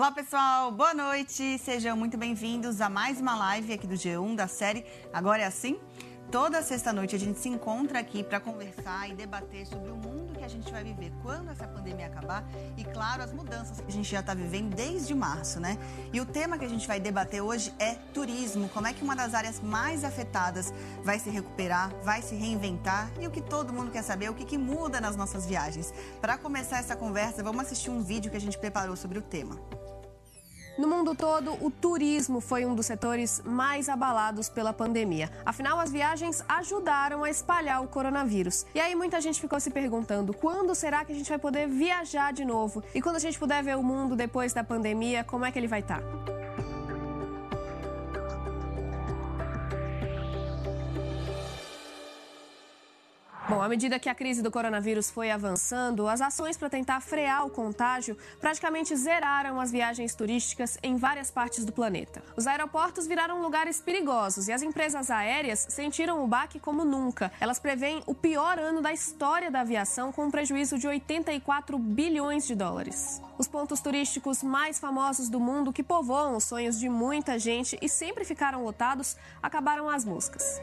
Olá, pessoal. Boa noite. Sejam muito bem-vindos a mais uma live aqui do G1 da série Agora é Assim. Toda sexta-noite a gente se encontra aqui para conversar e debater sobre o mundo que a gente vai viver quando essa pandemia acabar e, claro, as mudanças que a gente já está vivendo desde março, né? E o tema que a gente vai debater hoje é turismo. Como é que uma das áreas mais afetadas vai se recuperar, vai se reinventar e o que todo mundo quer saber, o que, que muda nas nossas viagens. Para começar essa conversa, vamos assistir um vídeo que a gente preparou sobre o tema. No mundo todo, o turismo foi um dos setores mais abalados pela pandemia. Afinal, as viagens ajudaram a espalhar o coronavírus. E aí muita gente ficou se perguntando: quando será que a gente vai poder viajar de novo? E quando a gente puder ver o mundo depois da pandemia, como é que ele vai estar? Bom, à medida que a crise do coronavírus foi avançando, as ações para tentar frear o contágio praticamente zeraram as viagens turísticas em várias partes do planeta. Os aeroportos viraram lugares perigosos e as empresas aéreas sentiram o baque como nunca. Elas preveem o pior ano da história da aviação, com um prejuízo de 84 bilhões de dólares. Os pontos turísticos mais famosos do mundo, que povoam os sonhos de muita gente e sempre ficaram lotados, acabaram às moscas.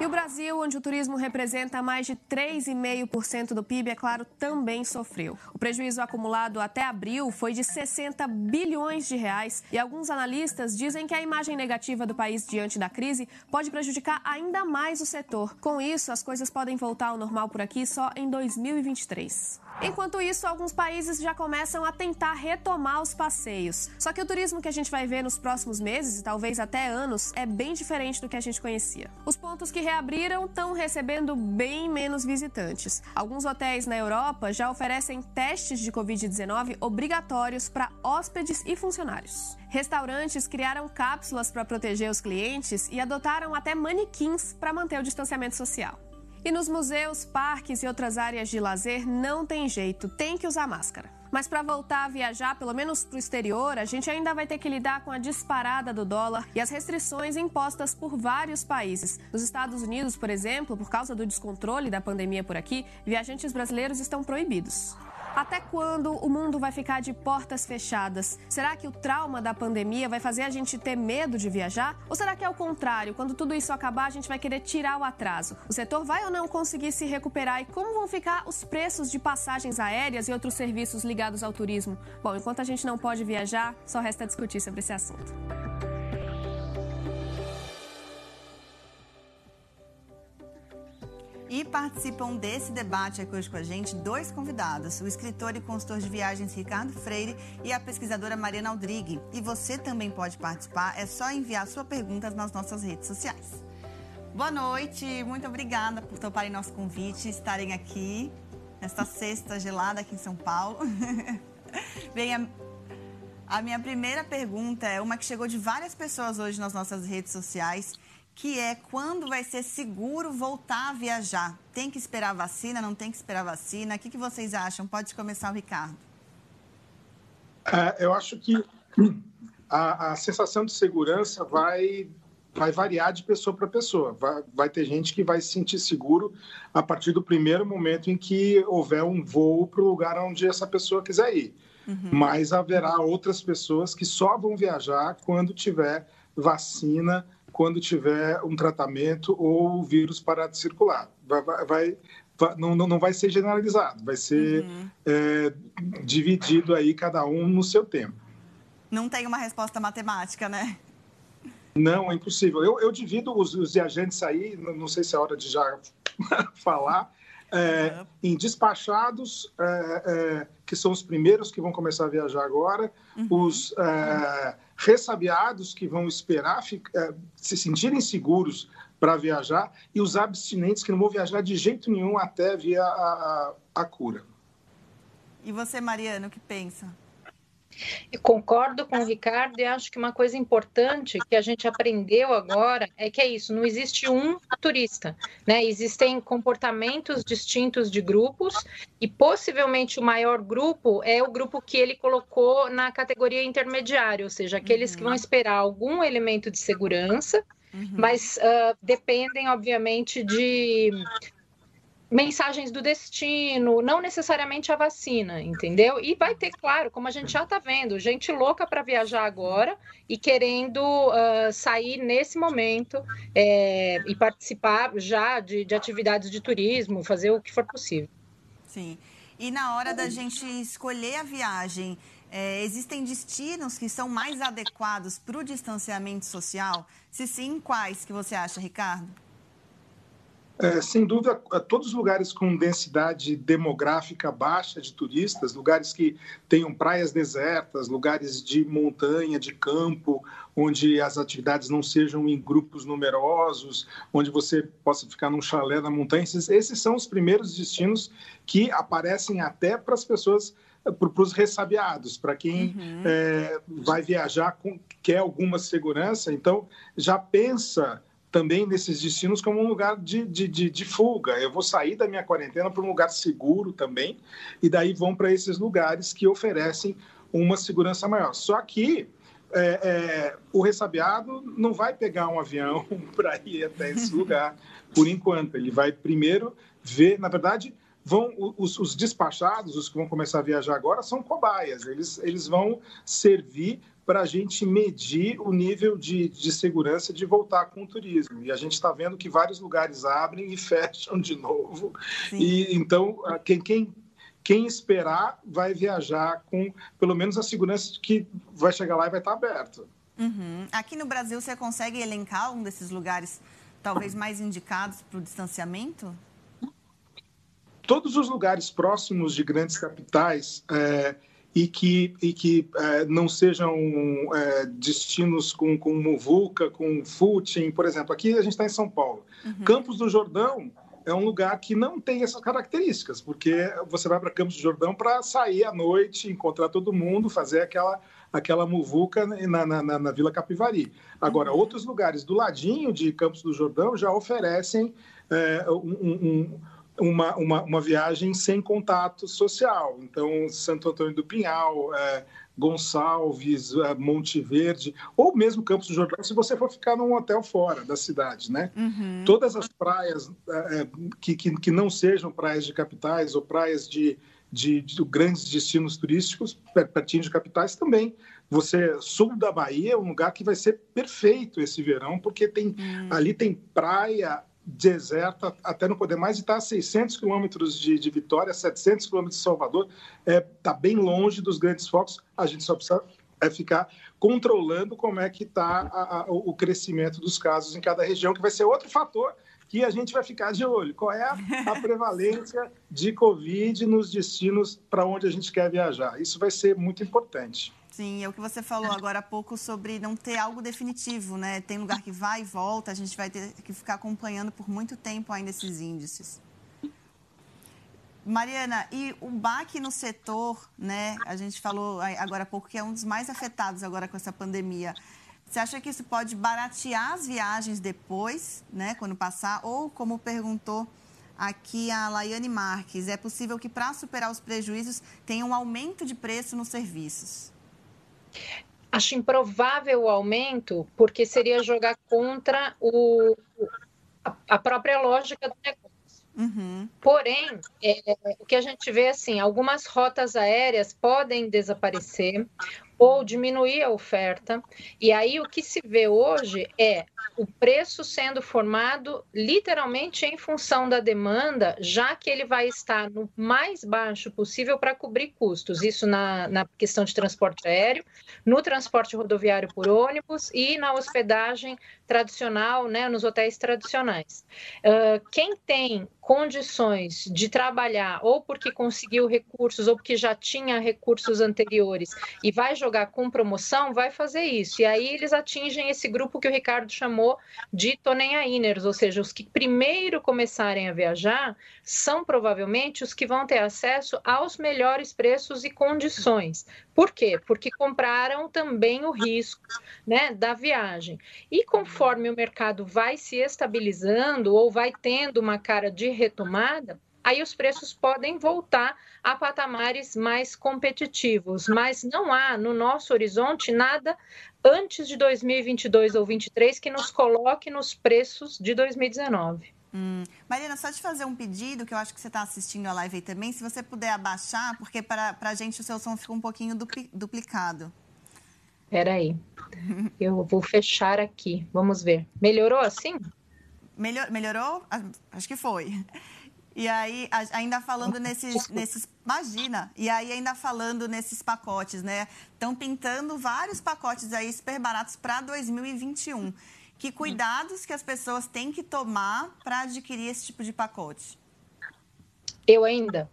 E o Brasil, onde o turismo representa mais de 3,5% do PIB, é claro, também sofreu. O prejuízo acumulado até abril foi de 60 bilhões de reais e alguns analistas dizem que a imagem negativa do país diante da crise pode prejudicar ainda mais o setor. Com isso, as coisas podem voltar ao normal por aqui só em 2023. Enquanto isso, alguns países já começam a tentar retomar os passeios. Só que o turismo que a gente vai ver nos próximos meses e talvez até anos é bem diferente do que a gente conhecia. Os pontos que reabriram estão recebendo bem menos visitantes. Alguns hotéis na Europa já oferecem testes de Covid-19 obrigatórios para hóspedes e funcionários. Restaurantes criaram cápsulas para proteger os clientes e adotaram até manequins para manter o distanciamento social. E nos museus, parques e outras áreas de lazer não tem jeito, tem que usar máscara. Mas para voltar a viajar, pelo menos para o exterior, a gente ainda vai ter que lidar com a disparada do dólar e as restrições impostas por vários países. Nos Estados Unidos, por exemplo, por causa do descontrole da pandemia por aqui, viajantes brasileiros estão proibidos. Até quando o mundo vai ficar de portas fechadas? Será que o trauma da pandemia vai fazer a gente ter medo de viajar? Ou será que é o contrário? Quando tudo isso acabar, a gente vai querer tirar o atraso? O setor vai ou não conseguir se recuperar? E como vão ficar os preços de passagens aéreas e outros serviços ligados ao turismo? Bom, enquanto a gente não pode viajar, só resta discutir sobre esse assunto. E participam desse debate aqui hoje com a gente dois convidados: o escritor e consultor de viagens Ricardo Freire e a pesquisadora Mariana Aldrigue. E você também pode participar, é só enviar sua pergunta nas nossas redes sociais. Boa noite, muito obrigada por toparem nosso convite, estarem aqui nesta sexta gelada aqui em São Paulo. Bem, a, a minha primeira pergunta é uma que chegou de várias pessoas hoje nas nossas redes sociais que é quando vai ser seguro voltar a viajar. Tem que esperar vacina, não tem que esperar vacina? O que, que vocês acham? Pode começar o Ricardo. É, eu acho que a, a, sensação de segurança vai, vai variar de pessoa para pessoa. Vai, vai ter gente que vai se sentir seguro a partir do primeiro momento em que houver um voo para o lugar onde essa pessoa quiser ir. Uhum. Mas haverá outras pessoas que só vão viajar quando tiver vacina quando tiver um tratamento ou o vírus parar de circular. Vai, vai, vai não, não vai ser generalizado, vai ser uhum. é, dividido aí cada um no seu tempo. Não tem uma resposta matemática, né? Não, é impossível. Eu, eu divido os, os viajantes aí, não sei se é hora de já falar, é, uhum. em despachados, é, é, que são os primeiros que vão começar a viajar agora, uhum. os é, ressabiados que vão esperar é, se sentirem seguros para viajar e os abstinentes que não vão viajar de jeito nenhum até vir a, a, a cura. E você, Mariana, o que pensa? Eu concordo com o Ricardo e acho que uma coisa importante que a gente aprendeu agora é que é isso, não existe um turista, né? Existem comportamentos distintos de grupos e possivelmente o maior grupo é o grupo que ele colocou na categoria intermediária, ou seja, aqueles uhum. que vão uhum. esperar algum elemento de segurança, uhum. mas uh, dependem, obviamente, de mensagens do destino, não necessariamente a vacina, entendeu? E vai ter, claro, como a gente já está vendo, gente louca para viajar agora e querendo uh, sair nesse momento é, e participar já de, de atividades de turismo, fazer o que for possível. Sim. E na hora da gente escolher a viagem, é, existem destinos que são mais adequados para o distanciamento social? Se sim, quais que você acha, Ricardo? É, sem dúvida, todos os lugares com densidade demográfica baixa de turistas, lugares que tenham praias desertas, lugares de montanha, de campo, onde as atividades não sejam em grupos numerosos, onde você possa ficar num chalé na montanha, esses, esses são os primeiros destinos que aparecem até para as pessoas para os ressabiados, para quem uhum. é, vai viajar com quer alguma segurança, então já pensa também nesses destinos como um lugar de, de, de, de fuga. Eu vou sair da minha quarentena para um lugar seguro também, e daí vão para esses lugares que oferecem uma segurança maior. Só que é, é, o ressabiado não vai pegar um avião para ir até esse lugar, por enquanto. Ele vai primeiro ver, na verdade, vão os, os, despachados, os que vão começar a viajar agora, são cobaias. Eles, eles vão servir para a gente medir o nível de, de segurança de voltar com o turismo. E a gente está vendo que vários lugares abrem e fecham de novo. Sim. E então quem, quem quem esperar vai viajar com pelo menos a segurança de que vai chegar lá e vai estar aberto. Uhum. Aqui no Brasil você consegue elencar um desses lugares talvez mais indicados para o distanciamento? Todos os lugares próximos de grandes capitais é, e que, e que é, não sejam é, destinos com, com muvuca, com footing. Por exemplo, aqui a gente está em São Paulo. Uhum. Campos do Jordão é um lugar que não tem essas características, porque você vai para Campos do Jordão para sair à noite, encontrar todo mundo, fazer aquela, aquela muvuca na, na, na, na Vila Capivari. Agora, uhum. outros lugares do ladinho de Campos do Jordão já oferecem é, um, um uma, uma, uma, viagem sem contato social. Então, Santo Antônio do Pinhal, é, Gonçalves, é, Monte Verde, ou mesmo Campos do Jordão, se você for ficar num hotel fora da cidade, né? Uhum. Todas as praias é, é que, que, que, não sejam praias de capitais ou praias de, de, de grandes destinos turísticos, pertinho de capitais também. Você, sul da Bahia, é um lugar que vai ser perfeito esse verão, porque tem, uhum. ali tem praia deserta até não poder mais, e está a 600 quilômetros de, de Vitória, 700 quilômetros de Salvador, está é, tá bem longe dos grandes focos, a gente só precisa é ficar controlando como é que está o crescimento dos casos em cada região, que vai ser outro fator que a gente vai ficar de olho. Qual é a, a prevalência de Covid nos destinos para onde a gente quer viajar? Isso vai ser muito importante. Sim, é o que você falou agora há pouco sobre não ter algo definitivo, né? Tem lugar que vai e volta, a gente vai ter que ficar acompanhando por muito tempo ainda esses índices. Mariana, e o baque no setor, né? A gente falou agora há pouco que é um dos mais afetados agora com essa pandemia. Você acha que isso pode baratear as viagens depois, né? Quando passar? Ou, como perguntou aqui a Laiane Marques, é possível que para superar os prejuízos tenha um aumento de preço nos serviços? Acho improvável o aumento, porque seria jogar contra o, a própria lógica do negócio. Uhum. Porém, é, o que a gente vê assim, algumas rotas aéreas podem desaparecer ou diminuir a oferta. E aí o que se vê hoje é o preço sendo formado literalmente em função da demanda, já que ele vai estar no mais baixo possível para cobrir custos. Isso na, na questão de transporte aéreo, no transporte rodoviário por ônibus e na hospedagem tradicional, né, nos hotéis tradicionais. Uh, quem tem condições de trabalhar, ou porque conseguiu recursos, ou porque já tinha recursos anteriores, e vai jogar com promoção, vai fazer isso. E aí eles atingem esse grupo que o Ricardo chamou de Tonenainers, ou seja, os que primeiro começarem a viajar são provavelmente os que vão ter acesso aos melhores preços e condições. Por quê? Porque compraram também o risco né, da viagem. E conforme o mercado vai se estabilizando ou vai tendo uma cara de retomada, aí os preços podem voltar a patamares mais competitivos, mas não há no nosso horizonte nada antes de 2022 ou 2023 que nos coloque nos preços de 2019. Hum. Mariana, só te fazer um pedido, que eu acho que você está assistindo a live aí também, se você puder abaixar, porque para a gente o seu som fica um pouquinho dupli duplicado. Espera aí, eu vou fechar aqui, vamos ver. Melhorou assim? Melhor, melhorou? Acho que foi. E aí, ainda falando nesses, nesses. Imagina! E aí, ainda falando nesses pacotes, né? Estão pintando vários pacotes aí super baratos para 2021. Que cuidados que as pessoas têm que tomar para adquirir esse tipo de pacote? Eu ainda.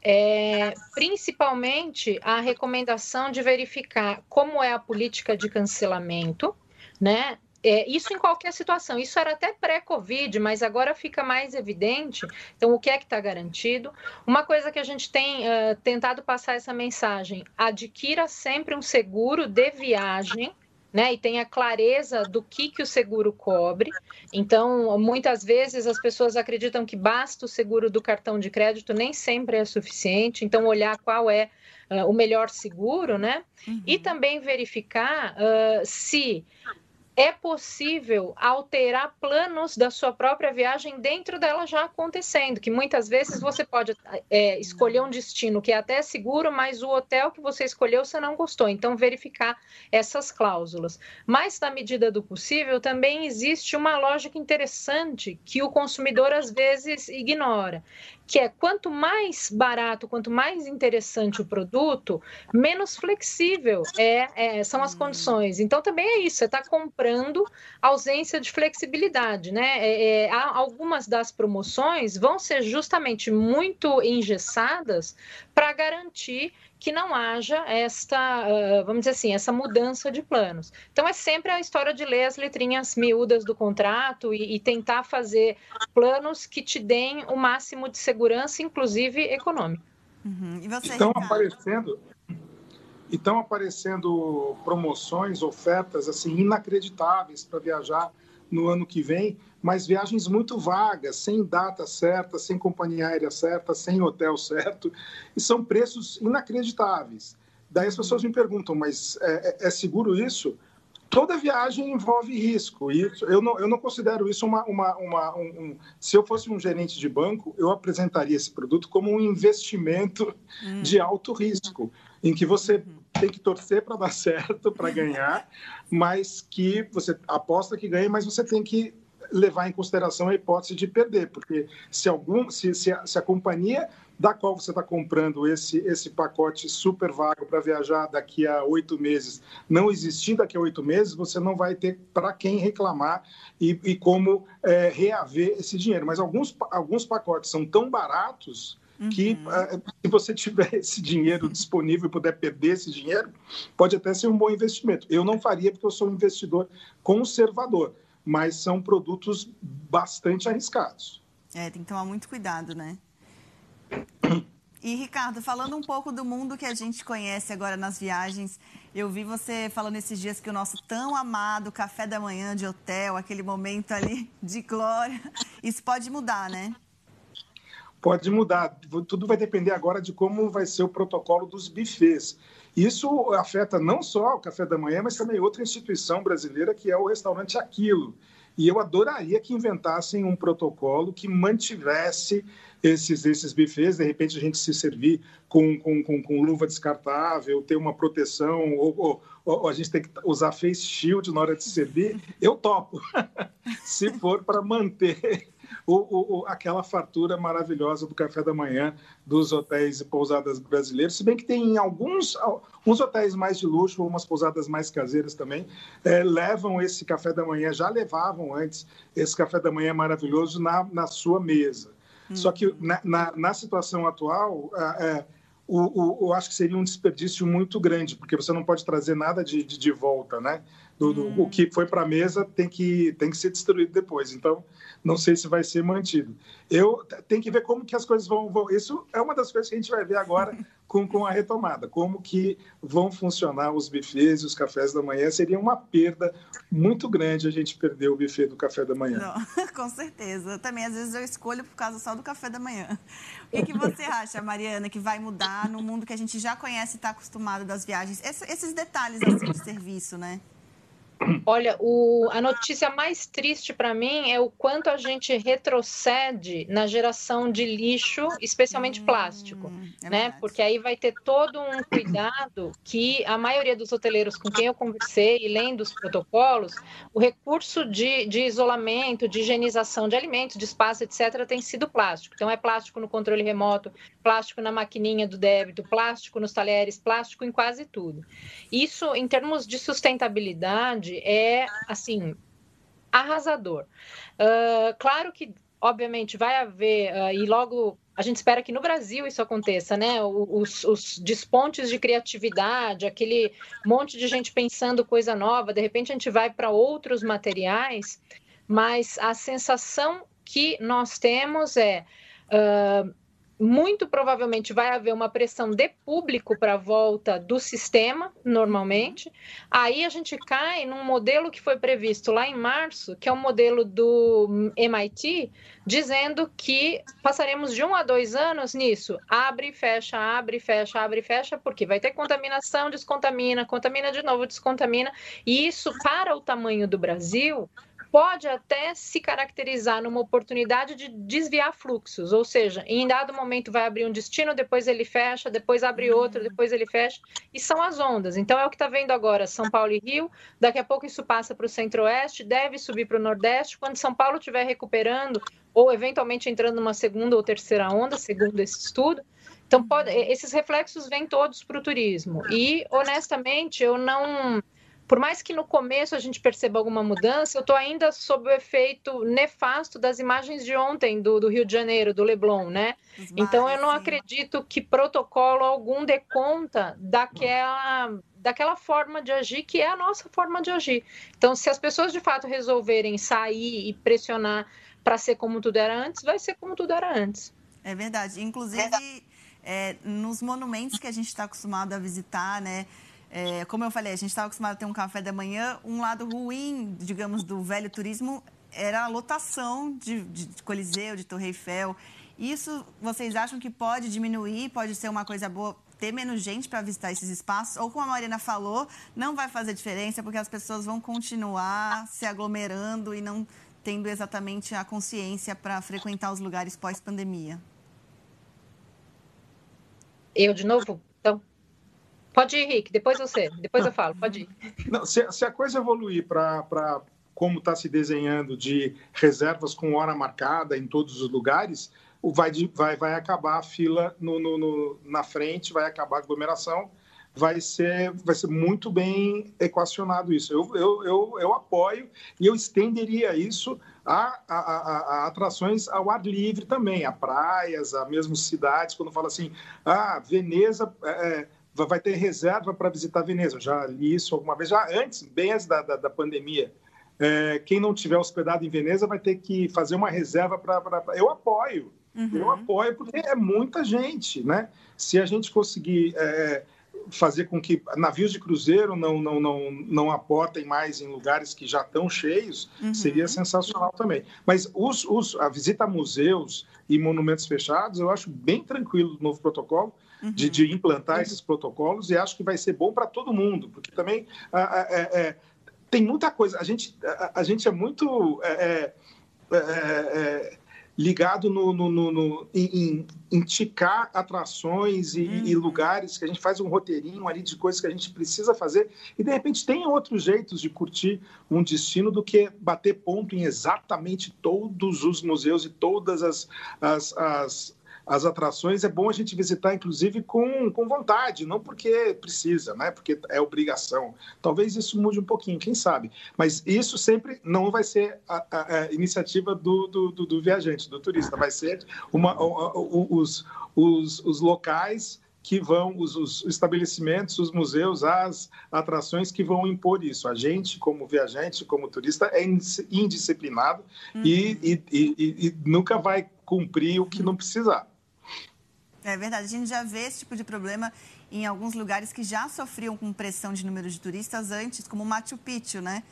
É, principalmente a recomendação de verificar como é a política de cancelamento, né? É, isso em qualquer situação. Isso era até pré-Covid, mas agora fica mais evidente. Então, o que é que está garantido? Uma coisa que a gente tem uh, tentado passar essa mensagem: adquira sempre um seguro de viagem né, e tenha clareza do que, que o seguro cobre. Então, muitas vezes as pessoas acreditam que basta o seguro do cartão de crédito, nem sempre é suficiente. Então, olhar qual é uh, o melhor seguro, né? Uhum. E também verificar uh, se é possível alterar planos da sua própria viagem dentro dela já acontecendo, que muitas vezes você pode é, escolher um destino que é até seguro, mas o hotel que você escolheu você não gostou. Então, verificar essas cláusulas. Mas, na medida do possível, também existe uma lógica interessante que o consumidor às vezes ignora, que é quanto mais barato, quanto mais interessante o produto, menos flexível é, é são as hum. condições. Então também é isso, você está comprando ausência de flexibilidade, né? É, é, algumas das promoções vão ser justamente muito engessadas para garantir que não haja esta, vamos dizer assim, essa mudança de planos. Então é sempre a história de ler as letrinhas miúdas do contrato e, e tentar fazer planos que te deem o máximo de segurança, inclusive econômico. Uhum. estão aparecendo, estão aparecendo promoções, ofertas assim inacreditáveis para viajar no ano que vem, mas viagens muito vagas, sem data certa, sem companhia aérea certa, sem hotel certo, e são preços inacreditáveis. Daí as pessoas me perguntam, mas é, é, é seguro isso? Toda viagem envolve risco. E eu não, eu não considero isso uma. uma, uma um, um, se eu fosse um gerente de banco, eu apresentaria esse produto como um investimento hum. de alto risco, em que você uhum. Tem que torcer para dar certo, para ganhar, mas que você aposta que ganha, mas você tem que levar em consideração a hipótese de perder, porque se algum, se, se, a, se a companhia da qual você está comprando esse, esse pacote super vago para viajar daqui a oito meses não existir daqui a oito meses, você não vai ter para quem reclamar e, e como é, reaver esse dinheiro. Mas alguns, alguns pacotes são tão baratos uhum. uh, se você tiver esse dinheiro disponível e puder perder esse dinheiro, pode até ser um bom investimento. Eu não faria porque eu sou um investidor conservador, mas são produtos bastante arriscados. É, tem que tomar muito cuidado, né? E, Ricardo, falando um pouco do mundo que a gente conhece agora nas viagens, eu vi você falando esses dias que o nosso tão amado café da manhã de hotel, aquele momento ali de glória, isso pode mudar, né? Pode mudar. Tudo vai depender agora de como vai ser o protocolo dos bufês. Isso afeta não só o café da manhã, mas também outra instituição brasileira, que é o restaurante Aquilo. E eu adoraria que inventassem um protocolo que mantivesse esses, esses bufês, de repente a gente se servir com, com, com, com luva descartável, ter uma proteção, ou, ou, ou, a gente tem que usar face shield na hora de servir, eu topo, se for para manter o, o, aquela fartura maravilhosa do café da manhã dos hotéis e pousadas brasileiros, se bem que tem alguns, alguns hotéis mais de luxo, umas pousadas mais caseiras também, é, levam esse café da manhã, já levavam antes esse café da manhã maravilhoso na, na sua mesa. Só que na, na, na situação atual, é, o, o, eu acho que seria um desperdício muito grande, porque você não pode trazer nada de, de, de volta, né? Do, do, hum. O que foi para a mesa tem que, tem que ser destruído depois. Então, não sei se vai ser mantido. Eu tenho que ver como que as coisas vão, vão, Isso é uma das coisas que a gente vai ver agora com, com a retomada. Como que vão funcionar os bufês e os cafés da manhã. Seria uma perda muito grande a gente perder o buffet do café da manhã. Não, com certeza. Também, às vezes, eu escolho por causa só do café da manhã. O que, que você acha, Mariana, que vai mudar no mundo que a gente já conhece e está acostumado das viagens? esses detalhes assim, de serviço, né? Olha, o, a notícia mais triste para mim é o quanto a gente retrocede na geração de lixo, especialmente hum, plástico, é né? Porque aí vai ter todo um cuidado que a maioria dos hoteleiros com quem eu conversei e lendo os protocolos, o recurso de, de isolamento, de higienização de alimentos, de espaço, etc., tem sido plástico. Então, é plástico no controle remoto, plástico na maquininha do débito, plástico nos talheres, plástico em quase tudo. Isso, em termos de sustentabilidade, é assim arrasador. Uh, claro que, obviamente, vai haver uh, e logo a gente espera que no Brasil isso aconteça, né? Os, os, despontes de criatividade, aquele monte de gente pensando coisa nova, de repente a gente vai para outros materiais, mas a sensação que nós temos é uh, muito provavelmente vai haver uma pressão de público para a volta do sistema, normalmente. Aí a gente cai num modelo que foi previsto lá em março, que é o um modelo do MIT, dizendo que passaremos de um a dois anos nisso. Abre, fecha, abre, fecha, abre, fecha, porque vai ter contaminação, descontamina, contamina de novo, descontamina. E isso, para o tamanho do Brasil, pode até se caracterizar numa oportunidade de desviar fluxos, ou seja, em dado momento vai abrir um destino, depois ele fecha, depois abre outro, depois ele fecha, e são as ondas. Então é o que está vendo agora São Paulo e Rio, daqui a pouco isso passa para o centro-oeste, deve subir para o nordeste, quando São Paulo estiver recuperando, ou eventualmente entrando numa segunda ou terceira onda, segundo esse estudo. Então, pode, esses reflexos vêm todos para o turismo. E, honestamente, eu não por mais que no começo a gente perceba alguma mudança, eu estou ainda sob o efeito nefasto das imagens de ontem do, do Rio de Janeiro, do Leblon, né? então eu não acredito que protocolo algum dê conta daquela, daquela forma de agir que é a nossa forma de agir. Então, se as pessoas de fato resolverem sair e pressionar para ser como tudo era antes, vai ser como tudo era antes. É verdade. Inclusive, é, nos monumentos que a gente está acostumado a visitar, né? É, como eu falei, a gente estava acostumado a ter um café da manhã. Um lado ruim, digamos, do velho turismo era a lotação de, de Coliseu, de Torre Eiffel. Isso vocês acham que pode diminuir, pode ser uma coisa boa, ter menos gente para visitar esses espaços? Ou, como a Marina falou, não vai fazer diferença porque as pessoas vão continuar se aglomerando e não tendo exatamente a consciência para frequentar os lugares pós-pandemia? Eu, de novo? Pode ir, Rick, depois você, depois eu falo, pode ir. Não, se, se a coisa evoluir para como está se desenhando de reservas com hora marcada em todos os lugares, vai, vai, vai acabar a fila no, no, no, na frente, vai acabar a aglomeração, vai ser, vai ser muito bem equacionado isso. Eu, eu, eu, eu apoio e eu estenderia isso a, a, a, a, atrações ao ar livre também, a praias, a mesmo cidades, quando fala assim, ah, Veneza... É, vai ter reserva para visitar Veneza. Já li isso alguma vez, já antes, bem antes da, da, da pandemia. É, quem não tiver hospedado em Veneza vai ter que fazer uma reserva para. Eu apoio, uhum. eu apoio, porque é muita gente, né? Se a gente conseguir é, fazer com que navios de cruzeiro não, não, não, não aportem mais em lugares que já estão cheios, uhum. seria sensacional também. Mas os, os, a visita a museus e monumentos fechados, eu acho bem tranquilo o novo protocolo uhum. de, de, implantar uhum. esses protocolos e acho que vai ser bom para todo mundo, porque também é, é, tem muita coisa. A gente, a, gente é muito é, é, é, ligado no, no, no, no em, em, ticar atrações e, uhum. e, lugares que a gente faz um roteirinho ali de coisas que a gente precisa fazer e de repente tem outros jeitos de curtir um destino do que bater ponto em exatamente todos os museus e todas as, as, as as atrações, é bom a gente visitar, inclusive, com, com vontade, não porque precisa, né? porque é obrigação. Talvez isso mude um pouquinho, quem sabe. Mas isso sempre não vai ser a, a, a iniciativa do, do, do, do, viajante, do turista, vai ser uma, os, os, os locais que vão, os, os, estabelecimentos, os museus, as atrações que vão impor isso. A gente, como viajante, como turista, é indisciplinado uhum. e, e, e, e nunca vai cumprir o que não precisar. É verdade. A gente já vê esse tipo de problema em alguns lugares que já sofriam com pressão de número de turistas antes, como Machu Picchu, né?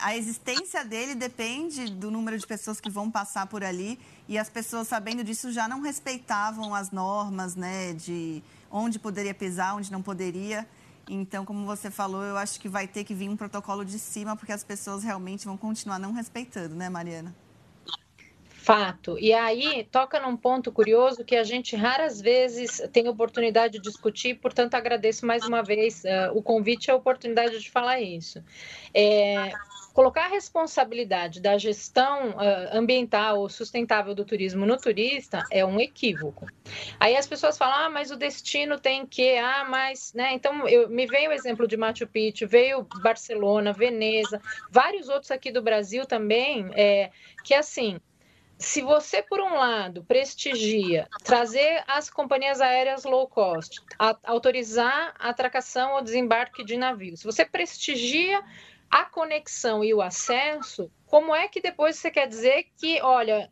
a existência dele depende do número de pessoas que vão passar por ali e as pessoas sabendo disso já não respeitavam as normas, né, de onde poderia pisar, onde não poderia. Então, como você falou, eu acho que vai ter que vir um protocolo de cima, porque as pessoas realmente vão continuar não respeitando, né, Mariana? Fato. E aí toca num ponto curioso que a gente raras vezes tem oportunidade de discutir, portanto agradeço mais uma vez uh, o convite e a oportunidade de falar isso. É, colocar a responsabilidade da gestão uh, ambiental ou sustentável do turismo no turista é um equívoco. Aí as pessoas falam, ah, mas o destino tem que, ah, mas, né? Então, eu, me veio o exemplo de Machu Picchu, veio Barcelona, Veneza, vários outros aqui do Brasil também, é, que assim, se você, por um lado, prestigia trazer as companhias aéreas low cost, a, autorizar a atracação ou desembarque de navios, se você prestigia a conexão e o acesso, como é que depois você quer dizer que, olha,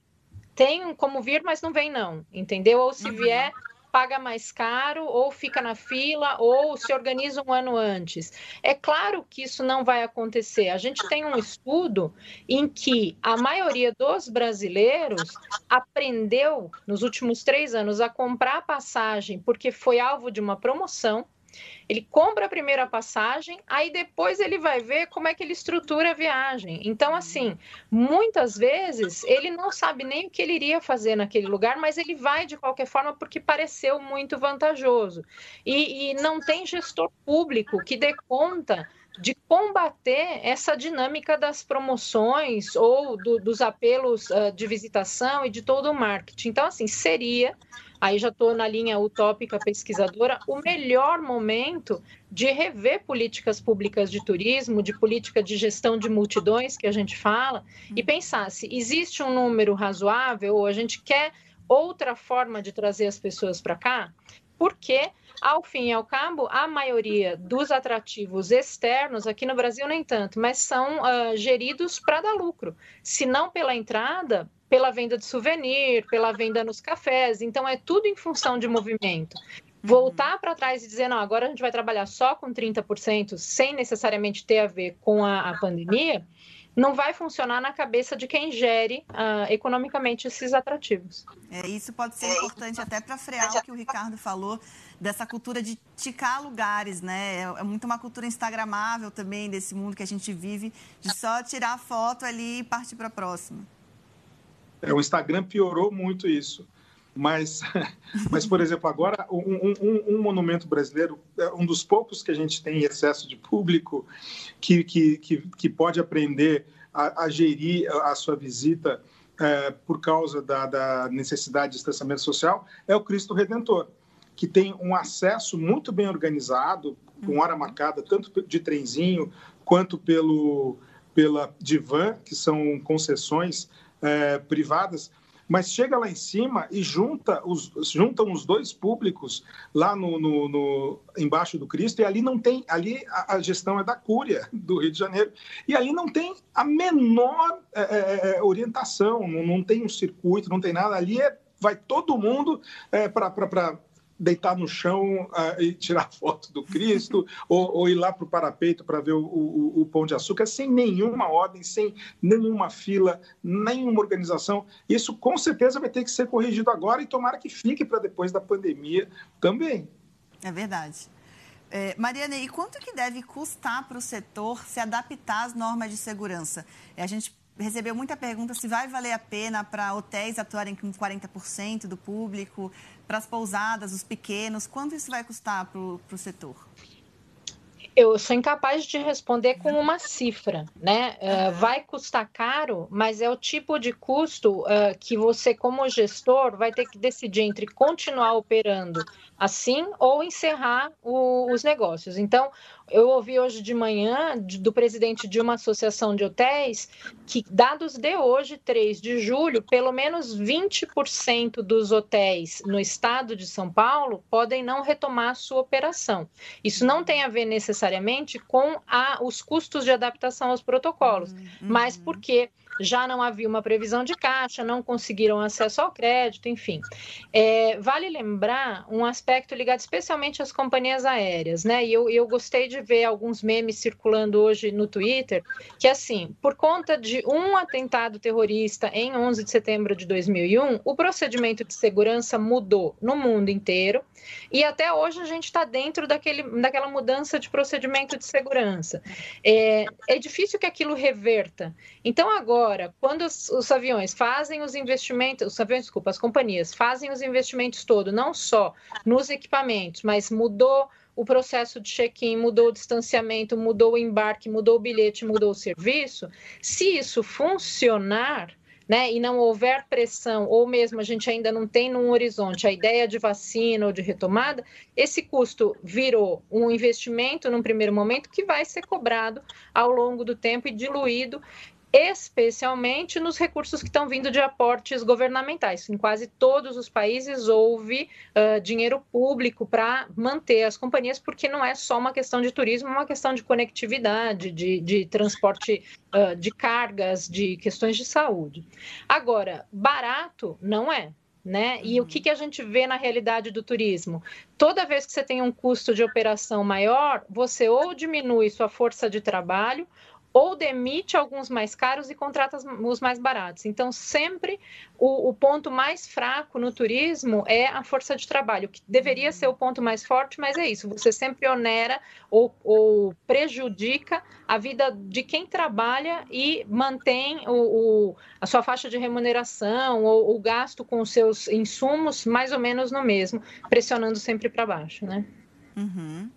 tem como vir, mas não vem não, entendeu? Ou se vier, paga mais caro, ou fica na fila, ou se organiza um ano antes. É claro que isso não vai acontecer. A gente tem um estudo em que a maioria dos brasileiros aprendeu nos últimos três anos a comprar passagem porque foi alvo de uma promoção ele compra a primeira passagem, aí depois ele vai ver como é que ele estrutura a viagem. Então, assim, muitas vezes ele não sabe nem o que ele iria fazer naquele lugar, mas ele vai de qualquer forma porque pareceu muito vantajoso. E, e não tem gestor público que dê conta de combater essa dinâmica das promoções ou do, dos apelos uh, de visitação e de todo o marketing. Então, assim, seria aí já estou na linha utópica pesquisadora, o melhor momento de rever políticas públicas de turismo, de política de gestão de multidões, que a gente fala, e pensar se existe um número razoável ou a gente quer outra forma de trazer as pessoas para cá, porque ao fim e ao cabo, a maioria dos atrativos externos, aqui no Brasil nem tanto, mas são uh, geridos para dar lucro. Se não pela entrada, pela venda de souvenir, pela venda nos cafés. Então, é tudo em função de movimento. Voltar para trás e dizer, não, agora a gente vai trabalhar só com 30%, sem necessariamente ter a ver com a, a pandemia, não vai funcionar na cabeça de quem gere uh, economicamente esses atrativos. É, isso pode ser importante até para frear o que o Ricardo falou dessa cultura de ticar lugares, né? É, é muito uma cultura instagramável também desse mundo que a gente vive, de só tirar foto ali e partir para a próxima. É, o Instagram piorou muito isso. Mas, mas por exemplo, agora um, um, um, monumento brasileiro, é um dos poucos que a gente tem excesso de público, que, que, que, que pode aprender a, a, gerir a sua visita é, por causa da, da necessidade de distanciamento social, é o Cristo Redentor, que tem um acesso muito bem organizado, com hora marcada, tanto de trenzinho quanto pelo, pela Divan, que são concessões é, privadas, mas chega lá em cima e junta os, juntam os dois públicos lá no, no, no, embaixo do Cristo e ali não tem ali a, a, gestão é da Cúria do Rio de Janeiro e ali não tem a menor é, é, é orientação não, não, tem um circuito não tem nada ali é, vai todo mundo é, para deitar no chão uh, e tirar foto do Cristo, ou, ou, ir lá para o parapeito para ver o, o, o, pão de açúcar, sem nenhuma ordem, sem nenhuma fila, nenhuma organização. Isso com certeza vai ter que ser corrigido agora e tomara que fique para depois da pandemia também. É verdade. É, Mariana, e quanto que deve custar para o setor se adaptar às normas de segurança? A gente recebeu muita pergunta se vai valer a pena para hotéis atuarem com 40% do público, para as pousadas, os pequenos. Quanto isso vai custar para o setor? Eu sou incapaz de responder com uma cifra, né? Uh, vai custar caro, mas é o tipo de custo uh, que você, como gestor, vai ter que decidir entre continuar operando assim ou encerrar o, os negócios. Então, eu ouvi hoje de manhã do presidente de uma associação de hotéis que, dados de hoje, 3 de julho, pelo menos 20% dos hotéis no estado de São Paulo podem não retomar sua operação. Isso não tem a ver necessariamente com a, os custos de adaptação aos protocolos, uhum. mas porque já não havia uma previsão de caixa, não conseguiram acesso ao crédito, enfim. É, vale lembrar um aspecto ligado especialmente às companhias aéreas, né? E eu, eu gostei de ver alguns memes circulando hoje no Twitter, que assim, por conta de um atentado terrorista em 11 de setembro de 2001, o procedimento de segurança mudou no mundo inteiro e até hoje a gente está dentro daquele, daquela mudança de procedimento de segurança. É, é difícil que aquilo reverta. Então, agora, quando os, os aviões fazem os investimentos, os aviões, desculpa, as companhias fazem os investimentos todos, não só nos equipamentos, mas mudou o processo de check-in, mudou o distanciamento, mudou o embarque, mudou o bilhete, mudou o serviço. Se isso funcionar, né, e não houver pressão, ou mesmo a gente ainda não tem num horizonte a ideia de vacina ou de retomada, esse custo virou um investimento num primeiro momento que vai ser cobrado ao longo do tempo e diluído especialmente nos recursos que estão vindo de aportes governamentais. Em quase todos os países houve uh, dinheiro público para manter as companhias, porque não é só uma questão de turismo, é uma questão de conectividade, de, de transporte uh, de cargas, de questões de saúde. Agora, barato não é. Né? E o que, que a gente vê na realidade do turismo? Toda vez que você tem um custo de operação maior, você ou diminui sua força de trabalho ou demite alguns mais caros e contrata os mais baratos. Então, sempre o, o, ponto mais fraco no turismo é a força de trabalho, que deveria ser o ponto mais forte, mas é isso, você sempre onera ou, ou prejudica a vida de quem trabalha e mantém o, o, a sua faixa de remuneração ou o gasto com os seus insumos mais ou menos no mesmo, pressionando sempre para baixo, né? Uhum.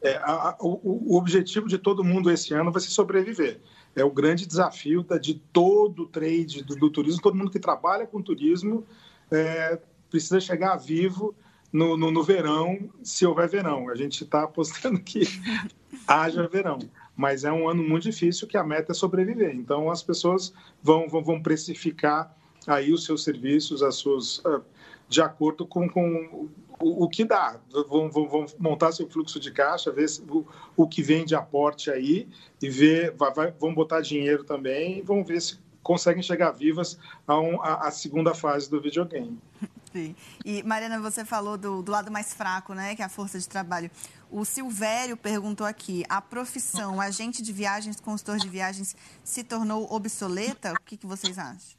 É, a, a, o, o, objetivo de todo mundo esse ano vai ser sobreviver. É o grande desafio da, de todo o trade do, do, turismo, todo mundo que trabalha com turismo é, precisa chegar vivo no, no, no, verão, se houver verão. A gente está apostando que haja verão, mas é um ano muito difícil que a meta é sobreviver. Então as pessoas vão, vão, vão precificar aí os seus serviços, as suas, ah, de acordo com, com o, o que dá. Vão, vão, vão, montar seu fluxo de caixa, ver o, o que vem de aporte aí e ver, vai, vai, vão botar dinheiro também e vão ver se conseguem chegar vivas a, um, segunda fase do videogame. Sim. E, Mariana, você falou do, do, lado mais fraco, né, que é a força de trabalho. O Silvério perguntou aqui, a profissão agente de viagens, consultor de viagens, se tornou obsoleta? O que, que vocês acham?